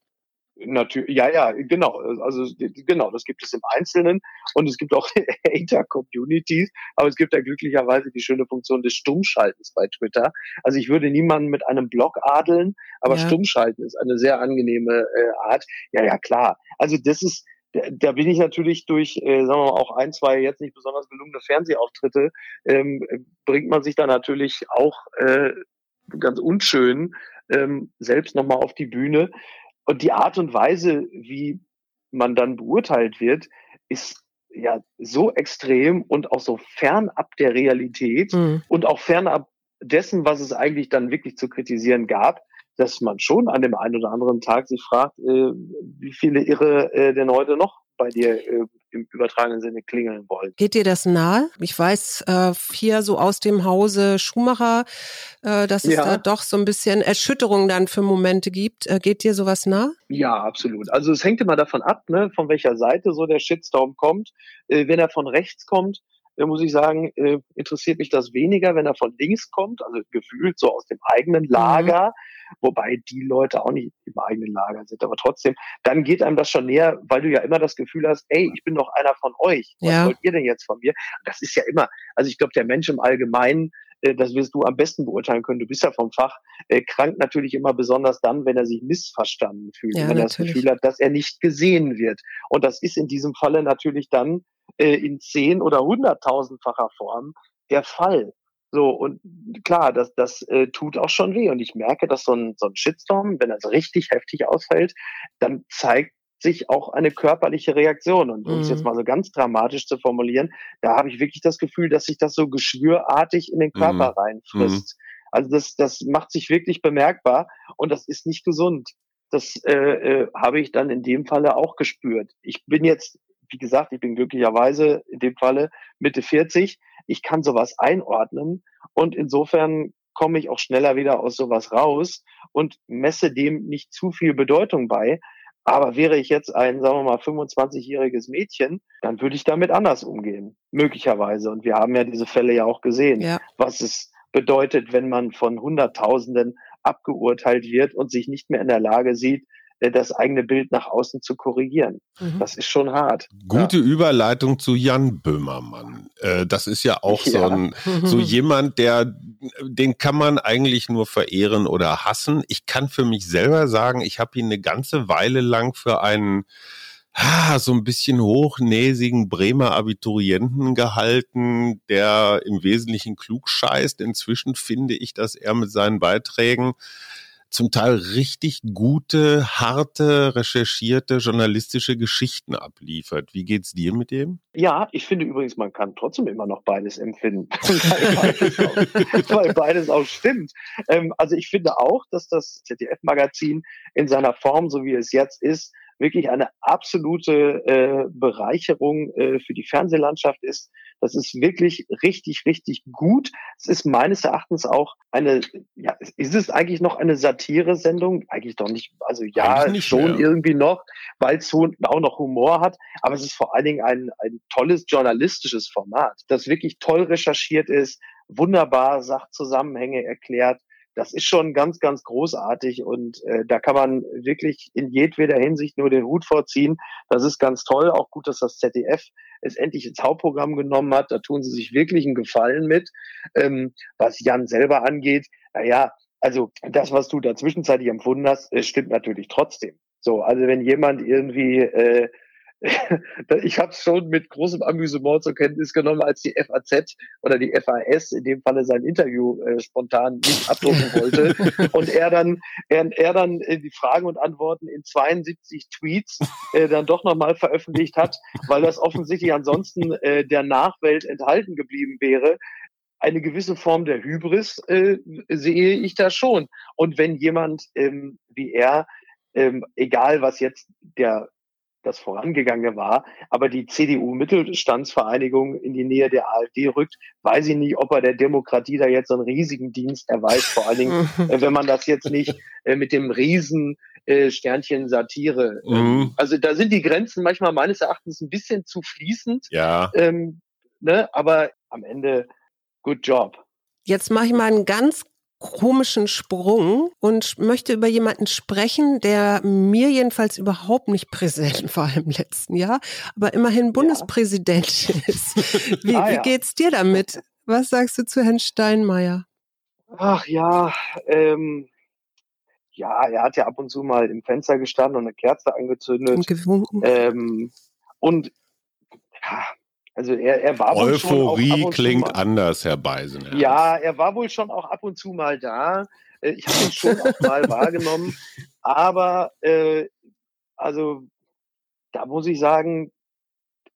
Natürlich, ja, ja, genau. Also genau, das gibt es im Einzelnen und es gibt auch Hater-Communities, aber es gibt ja glücklicherweise die schöne Funktion des Stummschaltens bei Twitter. Also ich würde niemanden mit einem Blog adeln, aber ja. Stummschalten ist eine sehr angenehme äh, Art. Ja, ja, klar. Also das ist, da bin ich natürlich durch, äh, sagen wir mal, auch ein, zwei jetzt nicht besonders gelungene Fernsehauftritte, ähm, bringt man sich da natürlich auch äh, ganz unschön ähm, selbst nochmal auf die Bühne. Und die Art und Weise, wie man dann beurteilt wird, ist ja so extrem und auch so fernab der Realität mhm. und auch fernab dessen, was es eigentlich dann wirklich zu kritisieren gab, dass man schon an dem einen oder anderen Tag sich fragt, äh, wie viele Irre äh, denn heute noch bei dir äh, im übertragenen Sinne klingeln wollen. Geht dir das nahe? Ich weiß äh, hier so aus dem Hause Schumacher, äh, dass es ja. da doch so ein bisschen Erschütterung dann für Momente gibt. Äh, geht dir sowas nah? Ja, absolut. Also es hängt immer davon ab, ne, von welcher Seite so der Shitstorm kommt. Äh, wenn er von rechts kommt, muss ich sagen, äh, interessiert mich das weniger, wenn er von links kommt, also gefühlt so aus dem eigenen Lager, mhm. wobei die Leute auch nicht im eigenen Lager sind, aber trotzdem, dann geht einem das schon näher, weil du ja immer das Gefühl hast, ey, ich bin doch einer von euch. Was ja. wollt ihr denn jetzt von mir? Das ist ja immer, also ich glaube, der Mensch im Allgemeinen, äh, das wirst du am besten beurteilen können, du bist ja vom Fach, äh, krank natürlich immer besonders dann, wenn er sich missverstanden fühlt, ja, wenn er das Gefühl hat, dass er nicht gesehen wird. Und das ist in diesem Falle natürlich dann äh, in zehn oder hunderttausendfacher Form der Fall. So, und klar, das, das äh, tut auch schon weh. Und ich merke, dass so ein, so ein Shitstorm, wenn das richtig heftig ausfällt, dann zeigt sich auch eine körperliche Reaktion. Und um es jetzt mhm. mal so ganz dramatisch zu formulieren, da habe ich wirklich das Gefühl, dass sich das so geschwürartig in den Körper mhm. reinfrisst. Mhm. Also das, das macht sich wirklich bemerkbar und das ist nicht gesund. Das äh, äh, habe ich dann in dem Falle auch gespürt. Ich bin jetzt wie gesagt, ich bin glücklicherweise in dem Falle Mitte 40. Ich kann sowas einordnen und insofern komme ich auch schneller wieder aus sowas raus und messe dem nicht zu viel Bedeutung bei. Aber wäre ich jetzt ein, sagen wir mal, 25-jähriges Mädchen, dann würde ich damit anders umgehen, möglicherweise. Und wir haben ja diese Fälle ja auch gesehen, ja. was es bedeutet, wenn man von Hunderttausenden abgeurteilt wird und sich nicht mehr in der Lage sieht, das eigene Bild nach außen zu korrigieren. Mhm. Das ist schon hart. Gute ja. Überleitung zu Jan Böhmermann. Äh, das ist ja auch ja. so ein, so jemand, der, den kann man eigentlich nur verehren oder hassen. Ich kann für mich selber sagen, ich habe ihn eine ganze Weile lang für einen ah, so ein bisschen hochnäsigen Bremer Abiturienten gehalten, der im Wesentlichen klug scheißt. Inzwischen finde ich, dass er mit seinen Beiträgen zum Teil richtig gute, harte, recherchierte journalistische Geschichten abliefert. Wie geht's dir mit dem? Ja, ich finde übrigens, man kann trotzdem immer noch beides empfinden, weil, beides auch, weil beides auch stimmt. Ähm, also ich finde auch, dass das ZDF-Magazin in seiner Form, so wie es jetzt ist, wirklich eine absolute äh, Bereicherung äh, für die Fernsehlandschaft ist. Das ist wirklich richtig, richtig gut. Es ist meines Erachtens auch eine, ja, ist es eigentlich noch eine Satire-Sendung? Eigentlich doch nicht. Also ja, nicht schon mehr. irgendwie noch, weil es auch noch Humor hat. Aber es ist vor allen Dingen ein, ein tolles journalistisches Format, das wirklich toll recherchiert ist, wunderbar Sachzusammenhänge erklärt das ist schon ganz, ganz großartig und äh, da kann man wirklich in jedweder Hinsicht nur den Hut vorziehen. Das ist ganz toll. Auch gut, dass das ZDF es endlich ins Hauptprogramm genommen hat. Da tun sie sich wirklich einen Gefallen mit. Ähm, was Jan selber angeht, naja, also das, was du da zwischenzeitlich empfunden hast, stimmt natürlich trotzdem. So, also wenn jemand irgendwie äh, ich habe es schon mit großem Amüsement zur Kenntnis genommen, als die FAZ oder die FAS in dem Falle sein Interview äh, spontan nicht abdrucken wollte und er dann er, er dann äh, die Fragen und Antworten in 72 Tweets äh, dann doch nochmal veröffentlicht hat, weil das offensichtlich ansonsten äh, der Nachwelt enthalten geblieben wäre. Eine gewisse Form der Hybris äh, sehe ich da schon. Und wenn jemand ähm, wie er ähm, egal was jetzt der das Vorangegangene war, aber die CDU-Mittelstandsvereinigung in die Nähe der AfD rückt, weiß ich nicht, ob er der Demokratie da jetzt so einen riesigen Dienst erweist, vor allen Dingen, äh, wenn man das jetzt nicht äh, mit dem riesen äh, Sternchen Satire. Mhm. Also da sind die Grenzen manchmal meines Erachtens ein bisschen zu fließend. Ja. Ähm, ne? Aber am Ende, good job. Jetzt mache ich mal einen ganz komischen Sprung und möchte über jemanden sprechen, der mir jedenfalls überhaupt nicht präsent war im letzten Jahr, aber immerhin Bundespräsident ja. ist. Wie, ah, ja. wie geht's dir damit? Was sagst du zu Herrn Steinmeier? Ach ja, ähm, ja, er hat ja ab und zu mal im Fenster gestanden und eine Kerze angezündet. Und gewunken. Ähm, und ja, also er, er war Euphorie wohl schon klingt mal, anders, Herr Beisen. Ja, er war wohl schon auch ab und zu mal da. Äh, ich habe ihn schon auch mal wahrgenommen. Aber äh, also da muss ich sagen,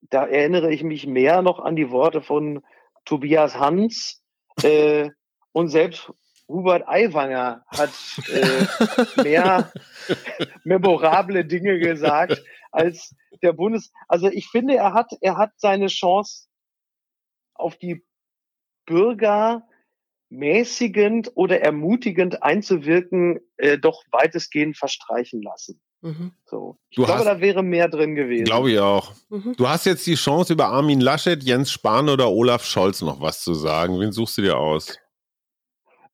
da erinnere ich mich mehr noch an die Worte von Tobias Hans äh, und selbst Hubert Aiwanger hat äh, mehr memorable Dinge gesagt als der Bundes. Also ich finde, er hat, er hat seine Chance auf die Bürger mäßigend oder ermutigend einzuwirken, äh, doch weitestgehend verstreichen lassen. Mhm. So. Ich du glaube, hast, da wäre mehr drin gewesen. Glaube ich auch. Mhm. Du hast jetzt die Chance, über Armin Laschet, Jens Spahn oder Olaf Scholz noch was zu sagen. Wen suchst du dir aus?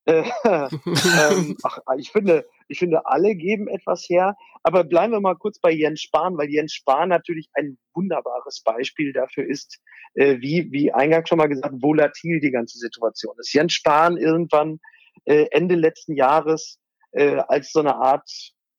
Äh, ähm, ach, ich finde, ich finde, alle geben etwas her. Aber bleiben wir mal kurz bei Jens Spahn, weil Jens Spahn natürlich ein wunderbares Beispiel dafür ist, äh, wie, wie eingangs schon mal gesagt, volatil die ganze Situation ist. Jens Spahn irgendwann äh, Ende letzten Jahres äh, als so eine Art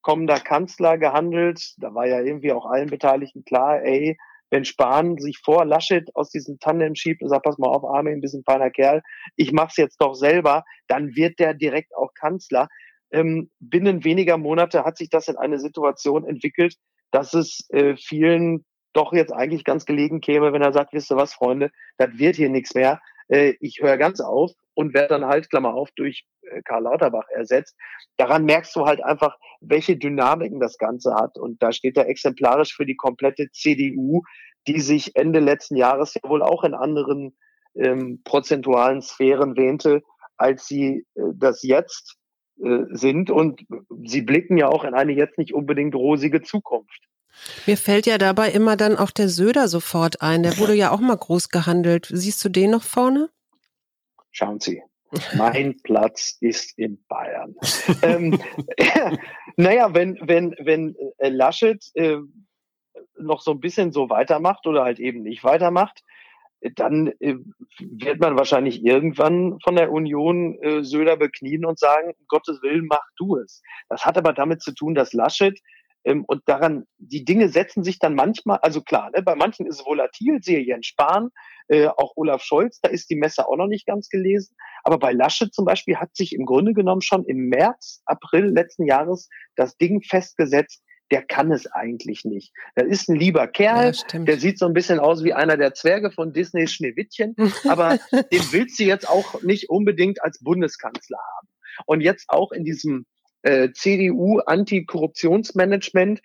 kommender Kanzler gehandelt. Da war ja irgendwie auch allen Beteiligten klar, ey, wenn Spahn sich vor Laschet aus diesem Tandem schiebt und sagt, pass mal auf, Armin, ein bisschen feiner Kerl, ich mach's jetzt doch selber, dann wird der direkt auch Kanzler. Ähm, binnen weniger Monate hat sich das in eine Situation entwickelt, dass es äh, vielen doch jetzt eigentlich ganz gelegen käme, wenn er sagt, wisst ihr was, Freunde, das wird hier nichts mehr. Äh, ich höre ganz auf und werde dann halt, Klammer auf, durch äh, Karl Lauterbach ersetzt. Daran merkst du halt einfach, welche Dynamiken das Ganze hat. Und da steht er exemplarisch für die komplette CDU, die sich Ende letzten Jahres ja wohl auch in anderen ähm, prozentualen Sphären wähnte, als sie äh, das jetzt sind. Und sie blicken ja auch in eine jetzt nicht unbedingt rosige Zukunft. Mir fällt ja dabei immer dann auch der Söder sofort ein. Der wurde ja auch mal groß gehandelt. Siehst du den noch vorne? Schauen Sie, mein Platz ist in Bayern. ähm, naja, wenn, wenn, wenn äh, Laschet äh, noch so ein bisschen so weitermacht oder halt eben nicht weitermacht, dann äh, wird man wahrscheinlich irgendwann von der Union äh, Söder beknien und sagen, Gottes Willen, mach du es. Das hat aber damit zu tun, dass Laschet ähm, und daran, die Dinge setzen sich dann manchmal, also klar, ne, bei manchen ist es volatil, sehe Jens Spahn, äh, auch Olaf Scholz, da ist die Messe auch noch nicht ganz gelesen. Aber bei Laschet zum Beispiel hat sich im Grunde genommen schon im März, April letzten Jahres das Ding festgesetzt, der kann es eigentlich nicht. Das ist ein lieber Kerl, ja, der sieht so ein bisschen aus wie einer der Zwerge von Disney Schneewittchen, aber den willst du jetzt auch nicht unbedingt als Bundeskanzler haben. Und jetzt auch in diesem äh, CDU-Antikorruptionsmanagement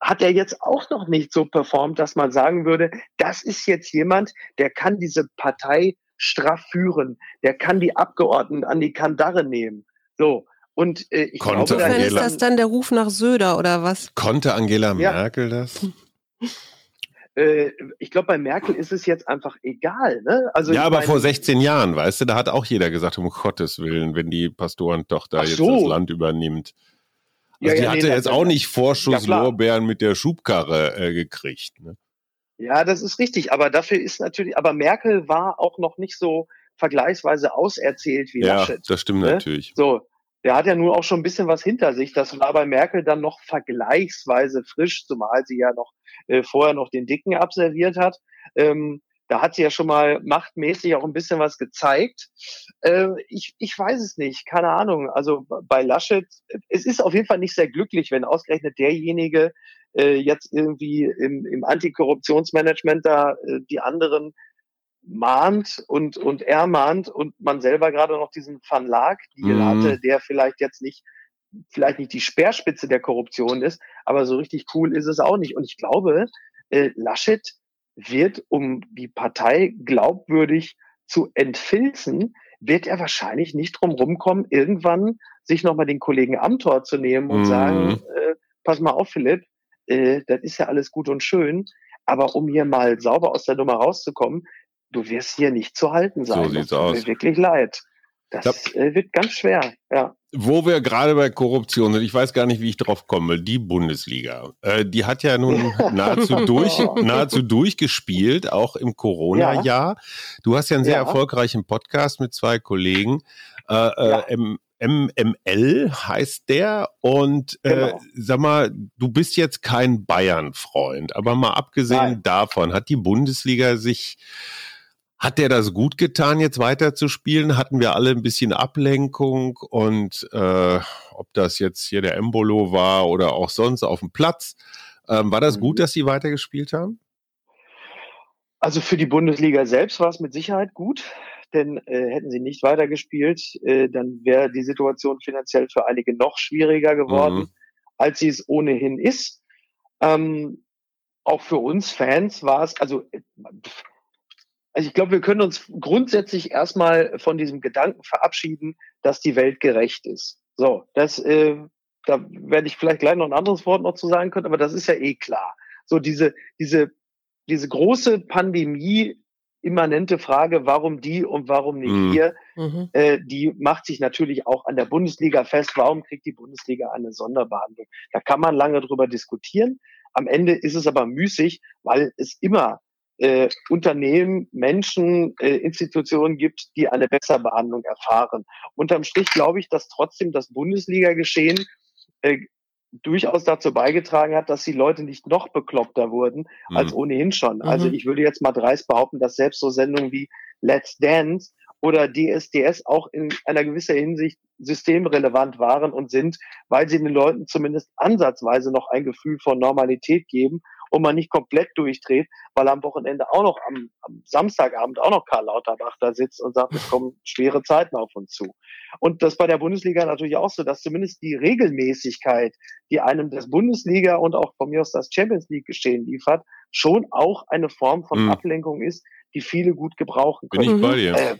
hat er jetzt auch noch nicht so performt, dass man sagen würde, das ist jetzt jemand, der kann diese Partei straff führen, der kann die Abgeordneten an die Kandare nehmen. So. Und äh, ich Konnte glaube, Angela, ist das dann der Ruf nach Söder oder was? Konnte Angela ja. Merkel das? Äh, ich glaube, bei Merkel ist es jetzt einfach egal. Ne? Also ja, aber meine, vor 16 Jahren, weißt du, da hat auch jeder gesagt, um Gottes Willen, wenn die Pastorentochter jetzt so. das Land übernimmt. Also ja, die ja, hatte nee, jetzt auch nicht Vorschusslorbeeren mit der Schubkarre äh, gekriegt. Ne? Ja, das ist richtig. Aber dafür ist natürlich, aber Merkel war auch noch nicht so vergleichsweise auserzählt wie ja, Laschet. Ja, das stimmt ne? natürlich. So, der hat ja nun auch schon ein bisschen was hinter sich. Das war bei Merkel dann noch vergleichsweise frisch, zumal sie ja noch äh, vorher noch den Dicken absolviert hat. Ähm, da hat sie ja schon mal machtmäßig auch ein bisschen was gezeigt. Äh, ich, ich weiß es nicht, keine Ahnung. Also bei Laschet, es ist auf jeden Fall nicht sehr glücklich, wenn ausgerechnet derjenige äh, jetzt irgendwie im, im Antikorruptionsmanagement da äh, die anderen mahnt und, und er mahnt und man selber gerade noch diesen Van Laak Deal mhm. hatte, der vielleicht jetzt nicht, vielleicht nicht die Speerspitze der Korruption ist, aber so richtig cool ist es auch nicht. Und ich glaube, äh, Laschet wird, um die Partei glaubwürdig zu entfilzen, wird er wahrscheinlich nicht drum rumkommen, irgendwann sich nochmal den Kollegen Amtor zu nehmen und mhm. sagen, äh, pass mal auf, Philipp, äh, das ist ja alles gut und schön, aber um hier mal sauber aus der Nummer rauszukommen, du wirst hier nicht zu halten sein. So sieht's das aus. Mir wirklich leid. Das ja. äh, wird ganz schwer, ja. Wo wir gerade bei Korruption sind, ich weiß gar nicht, wie ich drauf komme, die Bundesliga. Äh, die hat ja nun nahezu, durch, nahezu durchgespielt, auch im Corona-Jahr. Ja. Du hast ja einen sehr ja. erfolgreichen Podcast mit zwei Kollegen. Äh, äh MML heißt der und äh, genau. sag mal, du bist jetzt kein Bayern-Freund, aber mal abgesehen Nein. davon, hat die Bundesliga sich hat der das gut getan, jetzt weiterzuspielen? Hatten wir alle ein bisschen Ablenkung und äh, ob das jetzt hier der Embolo war oder auch sonst auf dem Platz, ähm, war das gut, mhm. dass sie weitergespielt haben? Also für die Bundesliga selbst war es mit Sicherheit gut, denn äh, hätten sie nicht weitergespielt, äh, dann wäre die Situation finanziell für einige noch schwieriger geworden, mhm. als sie es ohnehin ist. Ähm, auch für uns Fans war es, also äh, also ich glaube, wir können uns grundsätzlich erstmal von diesem Gedanken verabschieden, dass die Welt gerecht ist. So, das, äh, da werde ich vielleicht gleich noch ein anderes Wort noch zu sagen können, aber das ist ja eh klar. So diese, diese, diese große Pandemie immanente Frage, warum die und warum nicht mhm. wir, mhm. äh, die macht sich natürlich auch an der Bundesliga fest. Warum kriegt die Bundesliga eine Sonderbehandlung? Da kann man lange drüber diskutieren. Am Ende ist es aber müßig, weil es immer äh, Unternehmen, Menschen, äh, Institutionen gibt, die eine bessere Behandlung erfahren. Unterm Strich glaube ich, dass trotzdem das Bundesliga-Geschehen äh, durchaus dazu beigetragen hat, dass die Leute nicht noch bekloppter wurden mhm. als ohnehin schon. Also mhm. Also ich würde jetzt mal dreist behaupten, dass selbst so Sendungen wie Let's Dance oder DSDS auch in einer gewisser Hinsicht systemrelevant waren und sind, weil sie den Leuten zumindest ansatzweise noch ein Gefühl von Normalität geben und man nicht komplett durchdreht, weil am Wochenende auch noch am, am Samstagabend auch noch Karl Lauterbach da sitzt und sagt, es kommen schwere Zeiten auf uns zu. Und das bei der Bundesliga natürlich auch so, dass zumindest die Regelmäßigkeit, die einem das Bundesliga und auch von mir aus das Champions League Geschehen liefert, schon auch eine Form von mhm. Ablenkung ist, die viele gut gebrauchen können. Bin ich bei dir. Äh,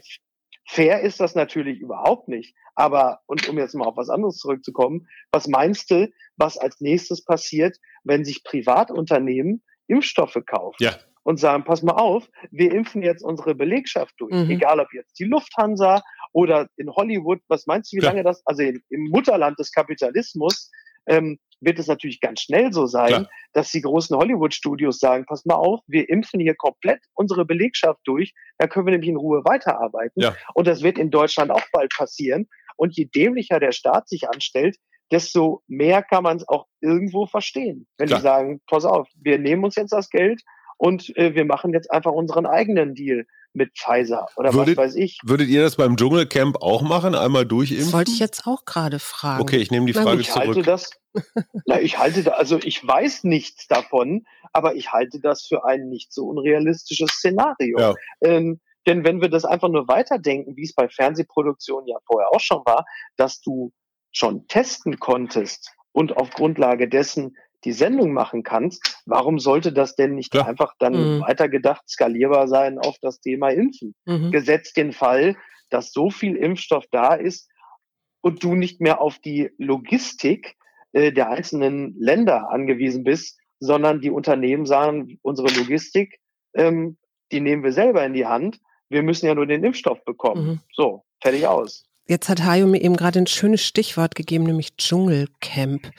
fair ist das natürlich überhaupt nicht. Aber, und um jetzt mal auf was anderes zurückzukommen, was meinst du, was als nächstes passiert, wenn sich Privatunternehmen Impfstoffe kaufen? Ja. Und sagen, pass mal auf, wir impfen jetzt unsere Belegschaft durch. Mhm. Egal ob jetzt die Lufthansa oder in Hollywood, was meinst du, wie Klar. lange das, also im Mutterland des Kapitalismus, ähm, wird es natürlich ganz schnell so sein, Klar. dass die großen Hollywood-Studios sagen, pass mal auf, wir impfen hier komplett unsere Belegschaft durch, dann können wir nämlich in Ruhe weiterarbeiten. Ja. Und das wird in Deutschland auch bald passieren. Und je dämlicher der Staat sich anstellt, desto mehr kann man es auch irgendwo verstehen. Wenn Klar. die sagen, pass auf, wir nehmen uns jetzt das Geld und äh, wir machen jetzt einfach unseren eigenen Deal mit Pfizer oder würdet, was weiß ich. Würdet ihr das beim Dschungelcamp auch machen, einmal durchimpfen? Das wollte ich jetzt auch gerade fragen. Okay, ich nehme die Frage ich zurück. Halte das, na, ich halte da, also ich weiß nichts davon, aber ich halte das für ein nicht so unrealistisches Szenario. Ja. Ähm, denn wenn wir das einfach nur weiterdenken, wie es bei Fernsehproduktionen ja vorher auch schon war, dass du schon testen konntest und auf Grundlage dessen die Sendung machen kannst, warum sollte das denn nicht Klar. einfach dann mhm. weitergedacht skalierbar sein auf das Thema Impfen? Mhm. Gesetzt den Fall, dass so viel Impfstoff da ist und du nicht mehr auf die Logistik äh, der einzelnen Länder angewiesen bist, sondern die Unternehmen sagen, unsere Logistik, ähm, die nehmen wir selber in die Hand. Wir müssen ja nur den Impfstoff bekommen. Mhm. So, fertig aus. Jetzt hat Hajo mir eben gerade ein schönes Stichwort gegeben, nämlich Dschungelcamp.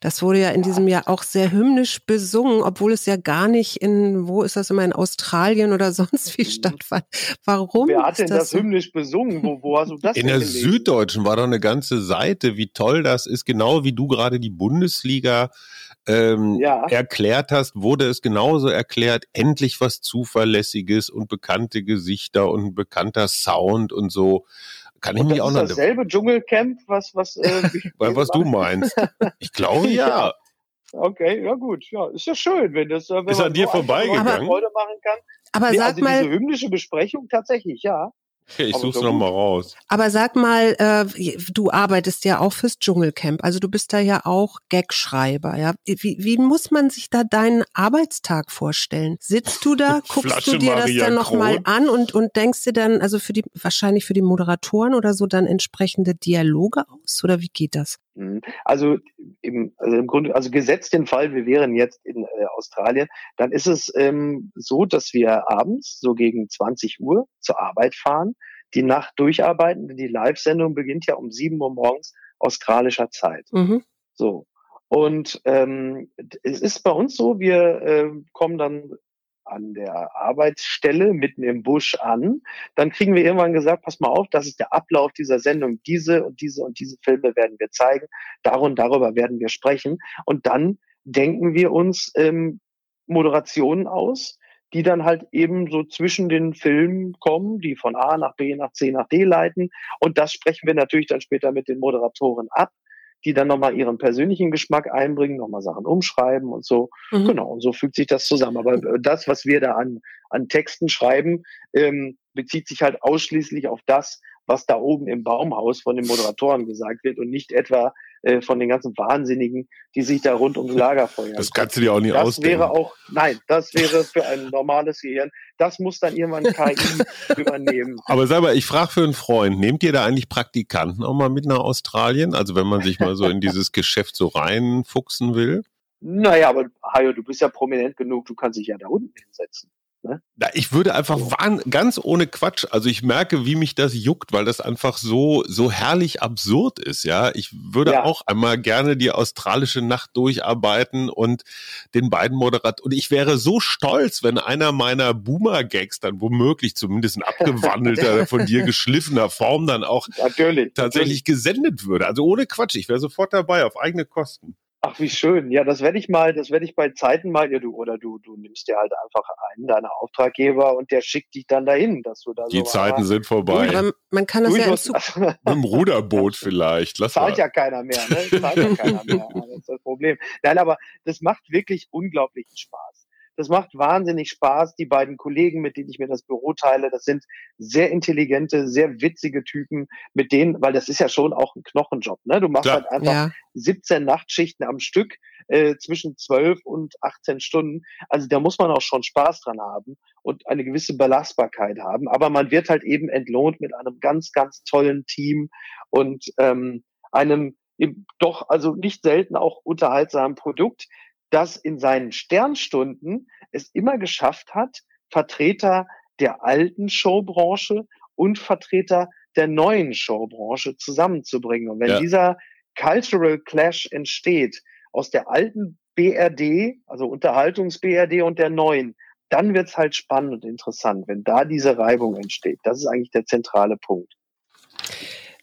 Das wurde ja in diesem Jahr auch sehr hymnisch besungen, obwohl es ja gar nicht in, wo ist das immer, in Australien oder sonst wie stattfand. Warum? Wer hat denn das, das hymnisch besungen? Wo, wo hast du das In der gelesen? Süddeutschen war doch eine ganze Seite, wie toll das ist, genau wie du gerade die Bundesliga ähm, ja. erklärt hast, wurde es genauso erklärt, endlich was Zuverlässiges und bekannte Gesichter und ein bekannter Sound und so. Kann ich mich auch noch. Ist dasselbe Dschungelcamp, was, was, äh, was du meinst. Ich glaube ja. Okay, ja gut, ja, ist ja schön, wenn das wenn ist an dir so vorbeigegangen. Freude machen kann. Aber nee, sag also mal, diese hymnische Besprechung tatsächlich, ja. Okay, ich suche es nochmal raus. Aber sag mal, äh, du arbeitest ja auch fürs Dschungelcamp, also du bist da ja auch Gagschreiber, ja. Wie, wie muss man sich da deinen Arbeitstag vorstellen? Sitzt du da, guckst Flasche du dir Maria das dann nochmal an und, und denkst dir dann, also für die, wahrscheinlich für die Moderatoren oder so dann entsprechende Dialoge aus? Oder wie geht das? Mhm. Also im, also im Grunde, also gesetzt den Fall, wir wären jetzt in äh, Australien, dann ist es ähm, so, dass wir abends so gegen 20 Uhr zur Arbeit fahren, die Nacht durcharbeiten, denn die Live-Sendung beginnt ja um 7 Uhr morgens australischer Zeit. Mhm. So. Und ähm, es ist bei uns so, wir äh, kommen dann an der Arbeitsstelle mitten im Busch an, dann kriegen wir irgendwann gesagt, pass mal auf, das ist der Ablauf dieser Sendung. Diese und diese und diese Filme werden wir zeigen. Darum, darüber werden wir sprechen. Und dann denken wir uns ähm, Moderationen aus, die dann halt eben so zwischen den Filmen kommen, die von A nach B nach C nach D leiten. Und das sprechen wir natürlich dann später mit den Moderatoren ab die dann nochmal ihren persönlichen Geschmack einbringen, nochmal Sachen umschreiben und so. Mhm. Genau, und so fügt sich das zusammen. Aber äh, das, was wir da an, an Texten schreiben, ähm, bezieht sich halt ausschließlich auf das, was da oben im Baumhaus von den Moderatoren gesagt wird und nicht etwa äh, von den ganzen Wahnsinnigen, die sich da rund ums Lagerfeuer. Das kannst du dir auch nicht das ausdenken. Das wäre auch, nein, das wäre für ein normales Gehirn. Das muss dann irgendwann KI übernehmen. Aber sag mal, ich frage für einen Freund, nehmt ihr da eigentlich Praktikanten auch mal mit nach Australien? Also wenn man sich mal so in dieses Geschäft so reinfuchsen will? Naja, aber Hajo, du bist ja prominent genug, du kannst dich ja da unten hinsetzen. Ne? Ich würde einfach wahn, ganz ohne Quatsch, also ich merke, wie mich das juckt, weil das einfach so, so herrlich absurd ist, ja. Ich würde ja. auch einmal gerne die australische Nacht durcharbeiten und den beiden Moderat und ich wäre so stolz, wenn einer meiner Boomer-Gags dann womöglich zumindest in abgewandelter, von dir geschliffener Form dann auch natürlich, tatsächlich natürlich. gesendet würde. Also ohne Quatsch, ich wäre sofort dabei, auf eigene Kosten. Ach, wie schön. Ja, das werde ich mal, das werde ich bei Zeiten mal, ja, du, oder du, du nimmst dir halt einfach einen deiner Auftraggeber und der schickt dich dann dahin, dass du da Die so Zeiten sind vorbei. Aber man kann das ja musst, Mit dem Ruderboot vielleicht. Lass zahlt mal. ja keiner mehr, ne? Zahlt ja keiner mehr. Das ist das Problem. Nein, aber das macht wirklich unglaublichen Spaß. Das macht wahnsinnig Spaß. Die beiden Kollegen, mit denen ich mir das Büro teile, das sind sehr intelligente, sehr witzige Typen, mit denen, weil das ist ja schon auch ein Knochenjob. Ne? Du machst Klar. halt einfach ja. 17 Nachtschichten am Stück äh, zwischen 12 und 18 Stunden. Also da muss man auch schon Spaß dran haben und eine gewisse Belastbarkeit haben. Aber man wird halt eben entlohnt mit einem ganz, ganz tollen Team und ähm, einem doch also nicht selten auch unterhaltsamen Produkt, das in seinen Sternstunden es immer geschafft hat, Vertreter der alten Showbranche und Vertreter der neuen Showbranche zusammenzubringen. Und wenn ja. dieser Cultural Clash entsteht aus der alten BRD, also Unterhaltungs-BRD und der neuen, dann wird's halt spannend und interessant, wenn da diese Reibung entsteht. Das ist eigentlich der zentrale Punkt.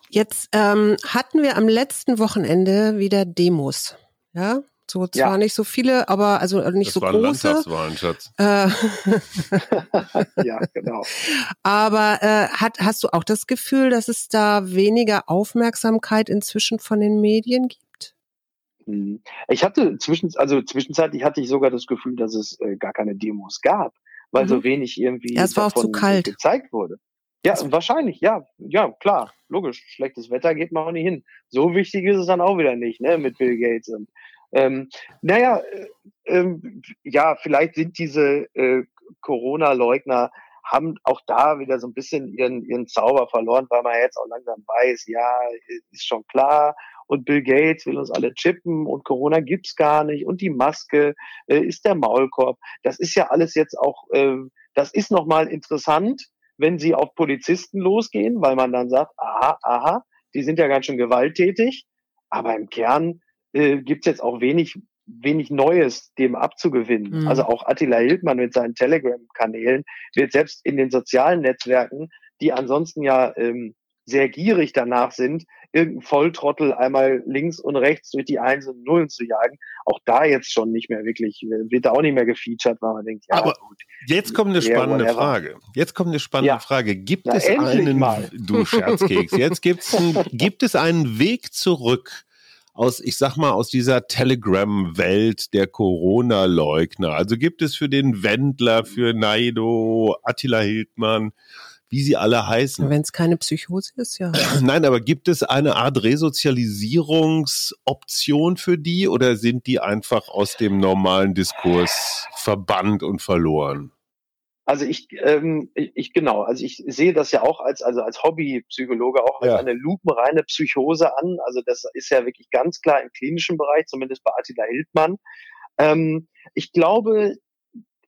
Jetzt ähm, hatten wir am letzten Wochenende wieder Demos. Ja, so zwar ja. nicht so viele, aber also nicht das so waren große. Landtagswahlen, Schatz. Äh, ja, genau. Aber äh, hat, hast du auch das Gefühl, dass es da weniger Aufmerksamkeit inzwischen von den Medien gibt? Hm. Ich hatte zwischen, also zwischenzeitlich hatte ich sogar das Gefühl, dass es äh, gar keine Demos gab, weil mhm. so wenig irgendwie ja, es war auch zu kalt. gezeigt wurde. Ja, wahrscheinlich, ja, ja, klar, logisch. Schlechtes Wetter geht man auch nicht hin. So wichtig ist es dann auch wieder nicht, ne, mit Bill Gates und ähm, naja, äh, ähm, ja, vielleicht sind diese äh, Corona-Leugner haben auch da wieder so ein bisschen ihren, ihren Zauber verloren, weil man jetzt auch langsam weiß, ja, ist schon klar. Und Bill Gates will uns alle chippen und Corona gibt's gar nicht und die Maske äh, ist der Maulkorb. Das ist ja alles jetzt auch, äh, das ist nochmal interessant, wenn sie auf Polizisten losgehen, weil man dann sagt, aha, aha, die sind ja ganz schön gewalttätig, aber im Kern äh, gibt es jetzt auch wenig, wenig Neues dem abzugewinnen. Mhm. Also auch Attila Hildmann mit seinen Telegram-Kanälen wird selbst in den sozialen Netzwerken, die ansonsten ja ähm, sehr gierig danach sind, irgendein Volltrottel einmal links und rechts durch die Einsen und Nullen zu jagen. Auch da jetzt schon nicht mehr wirklich, wird da auch nicht mehr gefeatured, weil man denkt, ja, Aber gut. Jetzt kommt eine spannende yeah, Frage. Jetzt kommt eine spannende ja. Frage. Gibt Na, es einen, mal. du Scherzkeks, jetzt gibt's ein, gibt es einen Weg zurück aus, ich sag mal, aus dieser Telegram-Welt der Corona-Leugner? Also gibt es für den Wendler, für Naido, Attila Hildmann, wie sie alle heißen. Wenn es keine Psychose ist, ja. Nein, aber gibt es eine Art Resozialisierungsoption für die oder sind die einfach aus dem normalen Diskurs verbannt und verloren? Also ich, ähm, ich genau, also ich sehe das ja auch als also als Hobbypsychologe auch als ja. eine lupenreine Psychose an. Also das ist ja wirklich ganz klar im klinischen Bereich, zumindest bei Attila Hildmann. Ähm, ich glaube,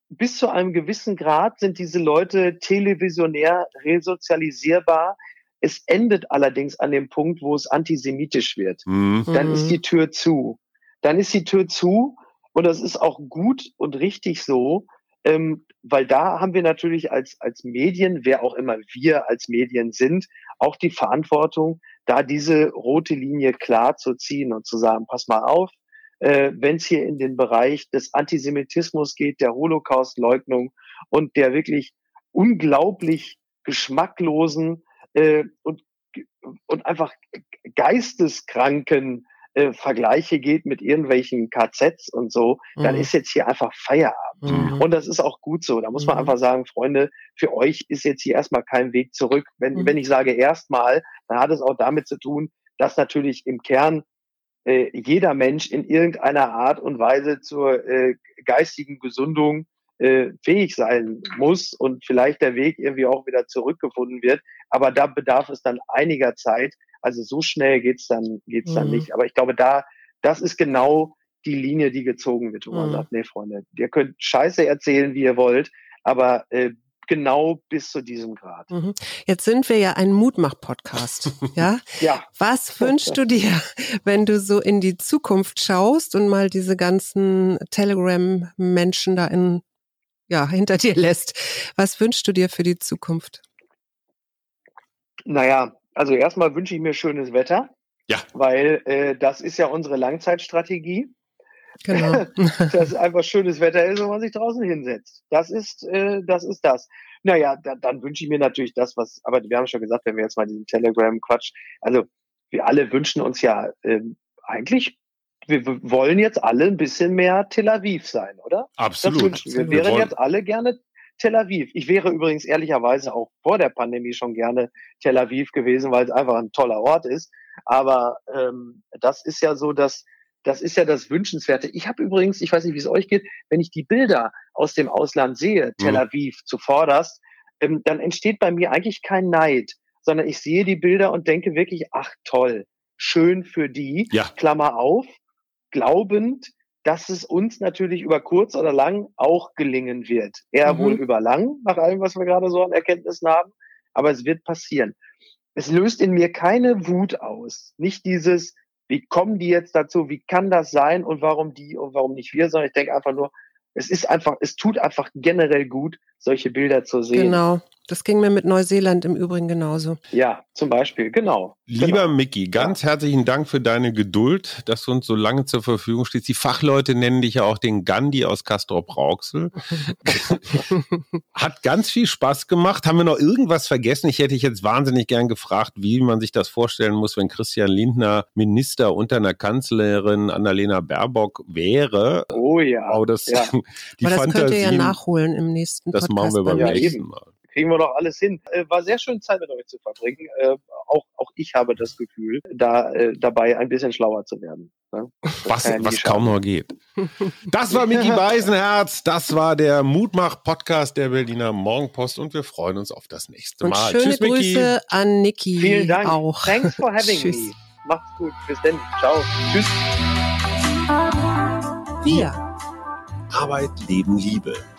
bis zu einem gewissen Grad sind diese Leute televisionär resozialisierbar. Es endet allerdings an dem Punkt, wo es antisemitisch wird. Mhm. Dann ist die Tür zu. Dann ist die Tür zu und das ist auch gut und richtig so, ähm, weil da haben wir natürlich als, als Medien, wer auch immer wir als Medien sind, auch die Verantwortung, da diese rote Linie klar zu ziehen und zu sagen, pass mal auf, äh, wenn es hier in den Bereich des Antisemitismus geht, der Holocaust-Leugnung und der wirklich unglaublich geschmacklosen äh, und, und einfach geisteskranken äh, Vergleiche geht mit irgendwelchen KZs und so, mhm. dann ist jetzt hier einfach Feierabend. Mhm. Und das ist auch gut so. Da muss man mhm. einfach sagen, Freunde, für euch ist jetzt hier erstmal kein Weg zurück. Wenn, mhm. wenn ich sage erstmal, dann hat es auch damit zu tun, dass natürlich im Kern äh, jeder Mensch in irgendeiner Art und Weise zur äh, geistigen Gesundung äh, fähig sein muss und vielleicht der Weg irgendwie auch wieder zurückgefunden wird. Aber da bedarf es dann einiger Zeit. Also so schnell geht's dann geht's mhm. dann nicht. Aber ich glaube, da das ist genau die Linie, die gezogen wird, wo man mhm. sagt, nee, Freunde, ihr könnt Scheiße erzählen, wie ihr wollt, aber äh, genau bis zu diesem Grad. Mhm. Jetzt sind wir ja ein Mutmach-Podcast, ja? ja. Was wünschst du dir, wenn du so in die Zukunft schaust und mal diese ganzen Telegram-Menschen da in, ja, hinter dir lässt? Was wünschst du dir für die Zukunft? Naja, also erstmal wünsche ich mir schönes Wetter. Ja. Weil äh, das ist ja unsere Langzeitstrategie. Genau. dass einfach schönes Wetter ist und man sich draußen hinsetzt. Das ist, äh, das ist das. Naja, da, dann wünsche ich mir natürlich das, was, aber wir haben schon gesagt, wenn wir jetzt mal diesen Telegram-Quatsch, also wir alle wünschen uns ja äh, eigentlich, wir wollen jetzt alle ein bisschen mehr Tel Aviv sein, oder? Absolut. Das wünschen wir. Wir wären jetzt alle gerne Tel Aviv. Ich wäre übrigens ehrlicherweise auch vor der Pandemie schon gerne Tel Aviv gewesen, weil es einfach ein toller Ort ist. Aber ähm, das ist ja so, dass das ist ja das Wünschenswerte. Ich habe übrigens, ich weiß nicht, wie es euch geht, wenn ich die Bilder aus dem Ausland sehe, mhm. Tel Aviv zuvorderst, ähm, dann entsteht bei mir eigentlich kein Neid, sondern ich sehe die Bilder und denke wirklich, ach toll, schön für die, ja. Klammer auf, glaubend, dass es uns natürlich über kurz oder lang auch gelingen wird. Eher mhm. wohl über lang, nach allem, was wir gerade so an Erkenntnissen haben, aber es wird passieren. Es löst in mir keine Wut aus. Nicht dieses, wie kommen die jetzt dazu, wie kann das sein und warum die und warum nicht wir, sondern ich denke einfach nur, es ist einfach, es tut einfach generell gut, solche Bilder zu sehen. Genau. Das ging mir mit Neuseeland im Übrigen genauso. Ja, zum Beispiel, genau. Lieber genau. Micky, ganz ja. herzlichen Dank für deine Geduld, dass du uns so lange zur Verfügung stehst. Die Fachleute nennen dich ja auch den Gandhi aus Castrop Rauxel. Hat ganz viel Spaß gemacht. Haben wir noch irgendwas vergessen? Ich hätte dich jetzt wahnsinnig gern gefragt, wie man sich das vorstellen muss, wenn Christian Lindner Minister unter einer Kanzlerin Annalena Baerbock wäre. Oh ja. Oh, das, ja. die Aber das Fantasien, könnt ihr ja nachholen im nächsten Podcast. Machen wir beim nächsten Mal kriegen wir doch alles hin. Äh, war sehr schön Zeit mit euch zu verbringen. Äh, auch, auch ich habe das Gefühl, da äh, dabei ein bisschen schlauer zu werden. Ne? Was, was kaum noch geht. Das war Micky Beisenherz. Das war der Mutmach-Podcast der Berliner Morgenpost und wir freuen uns auf das nächste Mal. Und schöne Tschüss, Grüße Mickey. an Niki. Vielen Dank. Auch. Thanks for having Tschüss. me. Macht's gut. Bis dann. Ciao. Tschüss. Wir. Arbeit, Leben, Liebe